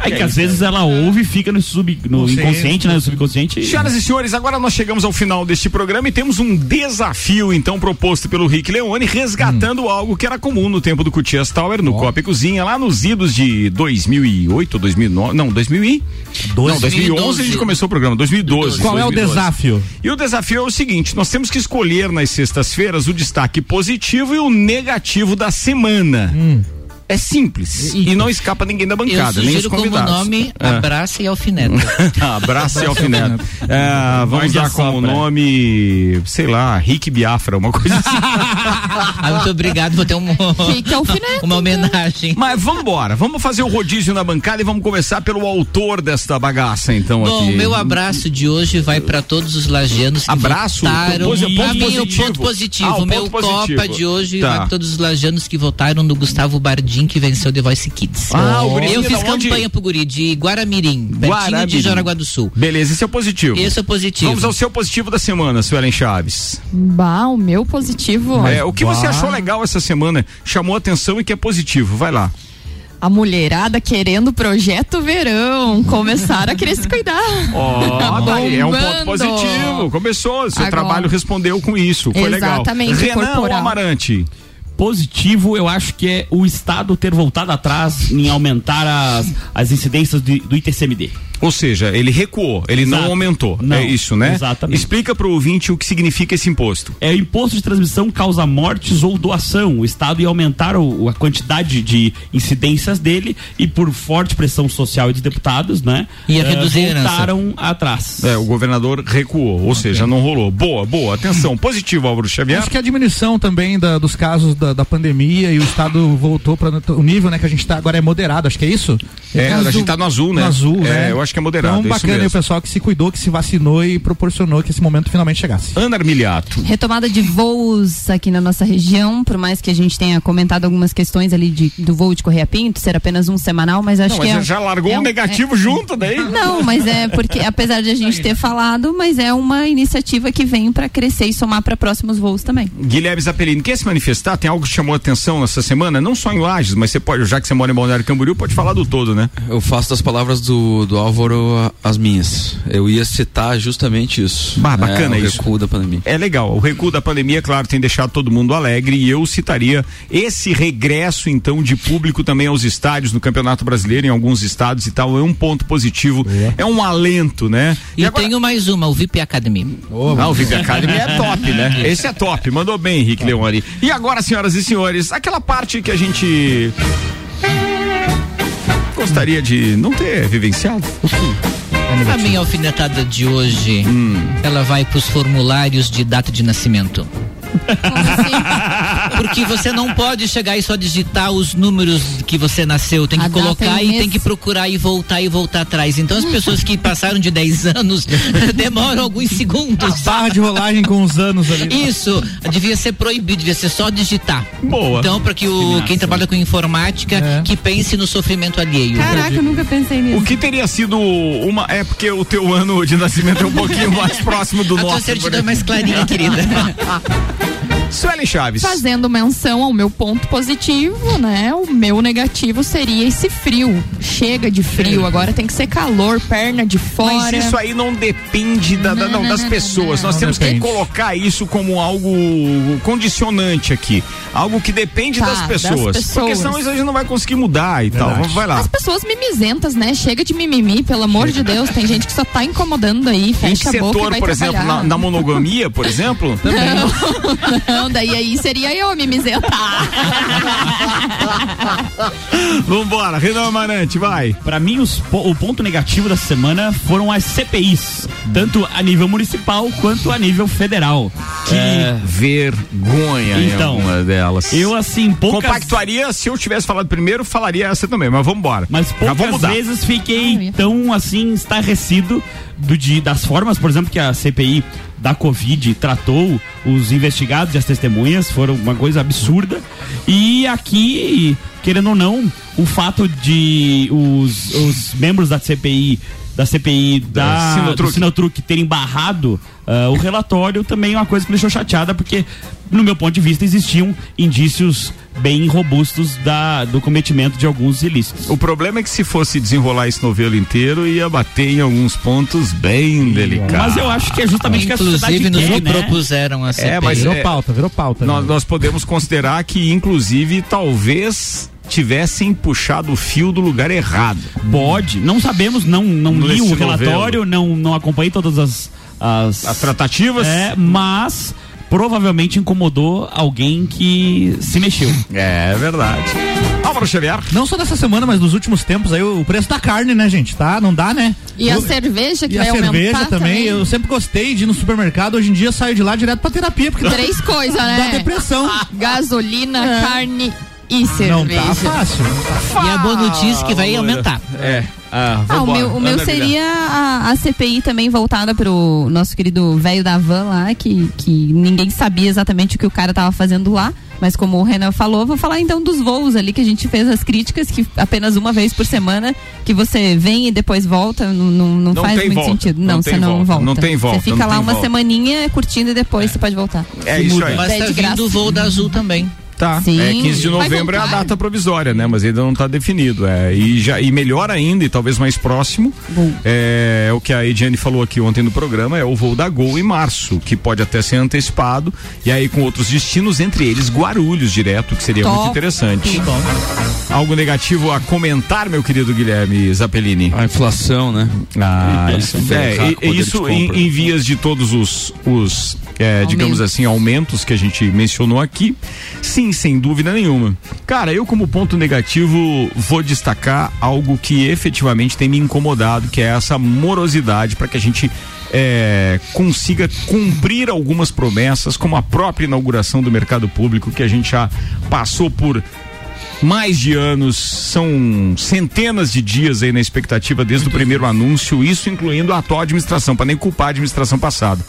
É que às vezes ela ouve e fica no, sub, no Consciente. inconsciente, né? No subconsciente. Senhoras e senhores, agora nós chegamos ao final deste programa e temos um desafio, então, proposto pelo Rick Leone, resgatando algo que era comum no tempo do Cutias Tower, no Copa e Cozinha, lá nos idos de 2008, 2009, não, 2000 e... Não, 2011 a gente começou o programa, 2012. Qual é o 2012. desafio? E o desafio é o seguinte: nós temos que escolher nas sextas-feiras o destaque positivo e o negativo da semana. É simples. E não escapa ninguém da Eu bancada, nem os sugiro como convidados. nome É. Abraça e Alfineta. Abraço e alfinete. É, vamos dar como sopra. nome, sei lá, Rick Biafra, uma coisa assim. Ah, muito obrigado, vou ter um, Fica alfinete. uma homenagem. Mas vamos embora, vamos fazer o rodízio na bancada e vamos começar pelo autor desta bagaça, então. Bom, aqui. meu abraço de hoje vai para todos os lajanos que Abraço? votaram. Posi- ponto Pra mim, o positivo. ponto positivo. Ah, o meu ponto positivo. Copa de hoje Tá. vai para todos os lajanos que votaram no Gustavo Que venceu The Voice Kids. Ah, o gurizinho Eu fiz da onde? campanha pro guri de Guaramirim, pertinho Guaramirim. de Jaraguá do Sul. Beleza, esse é o positivo. Esse é o positivo. Vamos ao seu positivo da semana, Suelen Chaves. Bah, o meu positivo. É, o que você Bah. achou legal essa semana, chamou atenção e que é positivo, vai lá. A mulherada querendo projeto verão. Começaram a querer se cuidar. Ó, daí é um ponto positivo. Começou, seu Agora. trabalho respondeu com isso. Foi Exatamente, legal. Renan corporal. Amarante. Positivo, eu acho que é o Estado ter voltado atrás em aumentar as, as incidências de- do ITCMD. Ou seja, ele recuou, ele não Exato. aumentou. Não, é isso, né? exatamente. Explica pro ouvinte o que significa esse imposto. É, o imposto de transmissão causa mortes ou doação. O Estado ia aumentar o- a quantidade de incidências dele e por forte pressão social e dos deputados, né? Ia eh, reduzir a herança. voltaram atrás. É, o governador recuou, ou seja, não rolou. Boa, boa. Atenção, positivo, Álvaro Xavier. Acho que a diminuição também da- dos casos da, da pandemia e o Estado voltou para o nível né, que a gente está agora é moderado, acho que é isso? É, a Azul. gente tá no azul, né? No azul, É, né? eu acho que é moderado, Então é isso bacana o pessoal que se cuidou, que se vacinou e proporcionou que esse momento finalmente chegasse. Ana Armiliato. Retomada de voos aqui na nossa região, por mais que a gente tenha comentado algumas questões ali de, do voo de Correia Pinto, ser apenas um semanal, mas acho Não, que mas é, já largou é um um- negativo junto daí? Não, mas é porque, apesar de a gente ter falado, mas é uma iniciativa que vem para crescer e somar para próximos voos também. Guilherme Zapelini, quer se manifestar? Tem algo que chamou a atenção nessa semana? Não só em Lages, mas você pode, já que você mora em Balneário Camboriú, pode falar do todo, né? Eu faço das palavras do, do Álvaro corroborou a- as minhas. Eu ia citar justamente isso. Bah, bacana é, o isso. recuo da pandemia. É legal. O recuo da pandemia, claro, tem deixado todo mundo alegre e eu citaria esse regresso, então, de público também aos estádios no Campeonato Brasileiro, em alguns estados e tal, é um ponto positivo, é um alento, né? E, tenho mais uma, o VIP Academy. Ah, o VIP Academy é top, né? Esse é top. Mandou bem, Henrique Leone. E agora, senhoras e senhores, aquela parte que a gente gostaria de não ter vivenciado. A minha alfinetada de hoje, Hum. ela vai pros formulários de data de nascimento. Porque você não pode chegar e só digitar os números que você nasceu. Tem que A colocar e mês. tem que procurar e voltar e voltar atrás. Então as pessoas que passaram de 10 anos demoram alguns segundos. Barra de rolagem com os anos ali. Isso, devia ser proibido, devia ser só digitar. Boa. Então, para que o quem trabalha com informática que pense no sofrimento alheio. Caraca, eu nunca pensei nisso. O que teria sido uma. É porque o teu ano de nascimento é um pouquinho mais próximo do A tua nosso. certidão é mais clarinha, querida. Suelen Chaves. Fazendo menção ao meu ponto positivo, né? O meu negativo seria esse frio. Chega de frio, agora tem que ser calor, perna de fora. Mas isso aí não depende da- da- não, Não, das não, pessoas. não, Nós não. temos que colocar isso como algo condicionante aqui. Algo que depende Tá, das, das pessoas. Porque pessoas. senão isso a gente não vai conseguir mudar e tal. Vai lá. As pessoas mimizentas, né? Chega de mimimi, pelo amor de Deus. Tem gente que só tá incomodando aí, Em que fecha a boca e setor, vai por exemplo, na, trabalhar. na monogamia, por exemplo? Não, daí aí seria eu, mimizenta. Vambora, Renan Amarante, vai. Pra mim, os o ponto negativo da semana foram as CPIs, tanto a nível municipal quanto a nível federal. Que É, vergonha Então, em alguma delas. eu, assim, poucas- Compactuaria, se eu tivesse falado primeiro, falaria essa também, mas vamos embora. Mas poucas vezes fiquei tão assim estarrecido do, de, das formas, por exemplo, que a CPI da Covid tratou os investigados e as testemunhas, foram uma coisa absurda. E aqui, querendo ou não, o fato de os, os membros da CPI da CPI Da da, Sinotruc. do Sinotruc terem barrado ah, o relatório também é uma coisa que me deixou chateada, porque, no meu ponto de vista, existiam indícios bem robustos da, do cometimento de alguns ilícitos. O problema é que se fosse desenrolar esse novelo inteiro, ia bater em alguns pontos bem delicados. Mas eu acho que é justamente que a sociedade Inclusive, nos quer, né? propuseram a CPI. É, mas Virou é- pauta, virou pauta. Nós, né? nós podemos considerar que, inclusive, talvez tivessem puxado o fio do lugar errado. Pode, não sabemos, não, não li o relatório, não, não acompanhei todas as, as, As tratativas? É, mas provavelmente incomodou alguém que se mexeu. É verdade. Álvaro Xavier. Não só dessa semana, mas nos últimos tempos aí o preço da carne, né, gente? Tá? Não dá, né? E a Eu- cerveja que E a vai cerveja aumentar também, eu sempre gostei de ir no supermercado, hoje em dia saio de lá direto pra terapia, porque Três coisas, né? dá depressão. Gasolina, carne e cerveja. Não tá fácil. E a boa notícia é que vai aumentar. É. Ah, Ah, o meu, o meu seria a, a CPI também voltada pro nosso querido velho da van lá, que, que ninguém sabia exatamente o que o cara tava fazendo lá. Mas como o Renan falou, vou falar então dos voos ali que a gente fez as críticas, que apenas uma vez por semana, que você vem e depois volta, não, não, não Não faz muito volta, sentido. não Não, você não volta, volta. não tem volta, Você fica não lá uma volta. semaninha curtindo e depois você pode voltar. É isso aí. Mas Daí tá vindo o voo da Azul também. Tá. Sim. É 15 de novembro é a data provisória, né? Mas ainda não está definido. É. E, já, e melhor ainda, e talvez mais próximo, é, é o que a Ediane falou aqui ontem no programa, é o voo da Gol em março, que pode até ser antecipado, e aí com outros destinos, entre eles Guarulhos direto, que seria muito Top. interessante. Algo negativo a comentar, meu querido Guilherme Zappellini? A inflação, né? Ah, E isso, é, e- poder de isso em, em vias de todos os, os é, digamos assim, aumentos que a gente mencionou aqui. Sim, sem dúvida nenhuma. Cara, eu como ponto negativo vou destacar algo que efetivamente tem me incomodado, que é essa morosidade para que a gente é, consiga cumprir algumas promessas, como a própria inauguração do mercado público, que a gente já passou por mais de anos, são centenas de dias aí na expectativa desde o primeiro anúncio, isso incluindo a atual administração, para nem culpar a administração passada.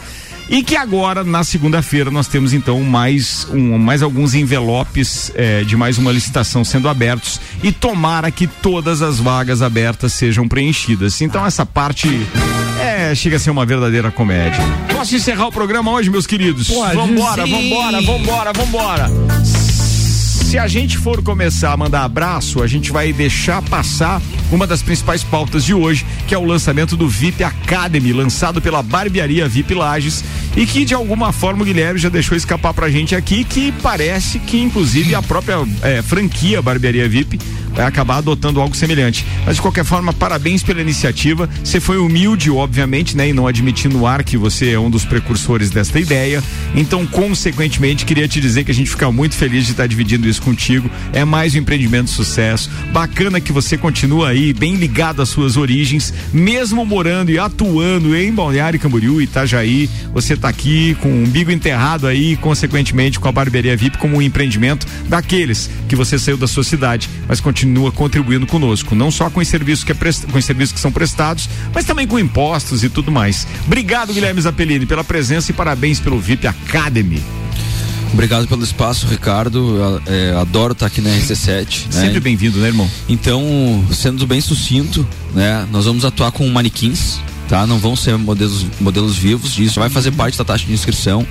E que agora, na segunda-feira, nós temos então mais, um, mais alguns envelopes eh, de mais uma licitação sendo abertos e tomara que todas as vagas abertas sejam preenchidas. Então essa parte é, chega a ser uma verdadeira comédia. Posso encerrar o programa hoje, meus queridos? Pode. Vambora, Sim. vambora, vambora, vambora. Se a gente for começar a mandar abraço, a gente vai deixar passar uma das principais pautas de hoje, que é o lançamento do VIP Academy, lançado pela barbearia VIP Lages e que de alguma forma o Guilherme já deixou escapar pra gente aqui, que parece que inclusive a própria é, franquia Barbearia VIP vai acabar adotando algo semelhante. Mas de qualquer forma, parabéns pela iniciativa. Você foi humilde, obviamente, né, e não admitindo no ar que você é um dos precursores desta ideia. Então, consequentemente, queria te dizer que a gente fica muito feliz de estar dividindo isso contigo. É mais um empreendimento de sucesso. Bacana que você continua aí bem ligado às suas origens, mesmo morando e atuando em Balneário Camboriú, Itajaí. Você está aqui com o umbigo enterrado aí, consequentemente com a barbearia VIP como um empreendimento daqueles que você saiu da sua cidade, mas continua contribuindo conosco, não só com os serviços que, é com os serviços que são prestados, mas também com impostos e tudo mais. Obrigado, Guilherme Zappellini, pela presença e parabéns pelo VIP Academy. Obrigado pelo espaço, Ricardo. É, adoro estar aqui na RC7. Né? Sempre bem-vindo, né, irmão? Então, sendo bem sucinto, né? Nós vamos atuar com manequins, tá? Não vão ser modelos, modelos vivos, isso vai fazer parte da taxa de inscrição.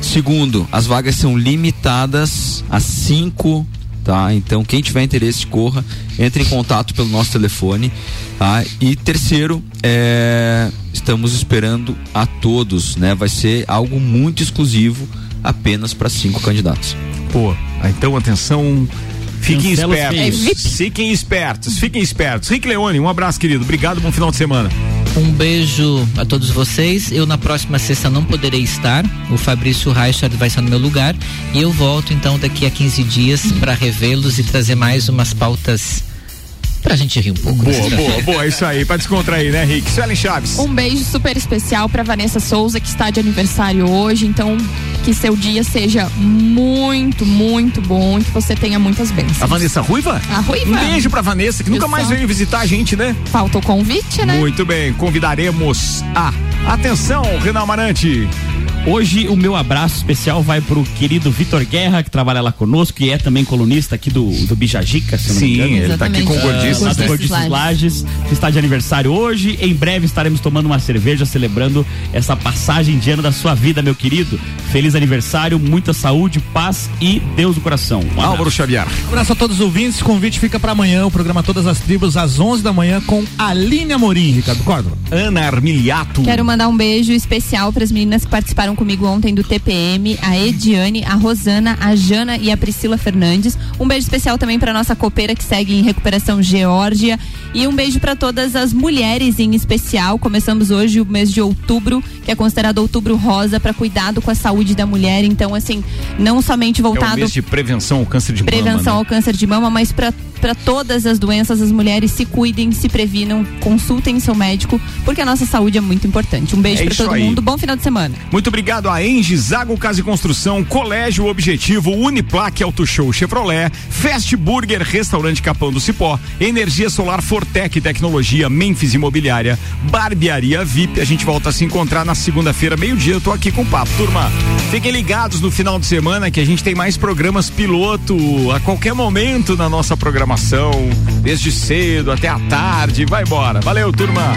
Segundo, as vagas são limitadas a cinco tá? Então quem tiver interesse corra, entre em contato pelo nosso telefone, tá? E terceiro, é, estamos esperando a todos, né? Vai ser algo muito exclusivo, apenas para cinco candidatos. Pô, então atenção. Fiquem espertos. Fiquem espertos, fiquem espertos. Rick Leone, um abraço, querido. Obrigado, bom final de semana. Um beijo a todos vocês. Eu na próxima sexta não poderei estar. O Fabrício Reichard vai estar no meu lugar. E eu volto então daqui a 15 dias para revê-los e trazer mais umas pautas pra gente rir um pouco. Boa, boa, boa, isso aí, pra descontrair, né, Rick? Suelen Chaves. Um beijo super especial pra Vanessa Souza, que está de aniversário hoje, então que seu dia seja muito, muito bom e que você tenha muitas bênçãos. A Vanessa Ruiva? A Ruiva. Um beijo pra Vanessa, que nunca mais veio visitar a gente, né? Falta o convite, né? Muito bem, convidaremos a. Atenção, Renan Amarante. Hoje o meu abraço especial vai pro querido Vitor Guerra, que trabalha lá conosco, e é também colunista aqui do, do Bijajica, se Sim, não me engano. ele tá aqui com o Gordices, uh, né? Gordices Lages, que está de aniversário hoje. Em breve estaremos tomando uma cerveja celebrando essa passagem de ano da sua vida, meu querido. Feliz aniversário, muita saúde, paz e Deus no coração. Um Álvaro Xavier. Um abraço a todos os ouvintes. O convite fica para amanhã, o programa Todas as Tribos, às 11 da manhã, com Aline Amorim, Ricardo Córdova. Ana Armiliato. Quero mandar um beijo especial para as meninas que participaram comigo ontem do TPM, a Ediane, a Rosana, a Jana e a Priscila Fernandes. Um beijo especial também para nossa copeira que segue em recuperação Geórgia e um beijo para todas as mulheres em especial. Começamos hoje o mês de outubro, que é considerado outubro rosa para cuidado com a saúde da mulher. Então, assim, não somente voltado é o mês de prevenção ao câncer de prevenção mama. Prevenção né? ao câncer de mama, mas para para todas as doenças, as mulheres se cuidem, se previnam, consultem seu médico, porque a nossa saúde é muito importante. Um beijo É para todo aí. mundo, bom final de semana. Muito obrigado a Engie, Zago Casa e Construção, Colégio Objetivo, Uniplaque Auto Show Chevrolet, Fast Burger, Restaurante Capão do Cipó, Energia Solar Fortec Tecnologia, Memphis Imobiliária, Barbearia VIP. A gente volta a se encontrar na segunda-feira, meio-dia. Eu tô aqui com o papo. Turma, fiquem ligados no final de semana que a gente tem mais programas piloto a qualquer momento na nossa programação, desde cedo até a tarde. Vai embora. Valeu, turma.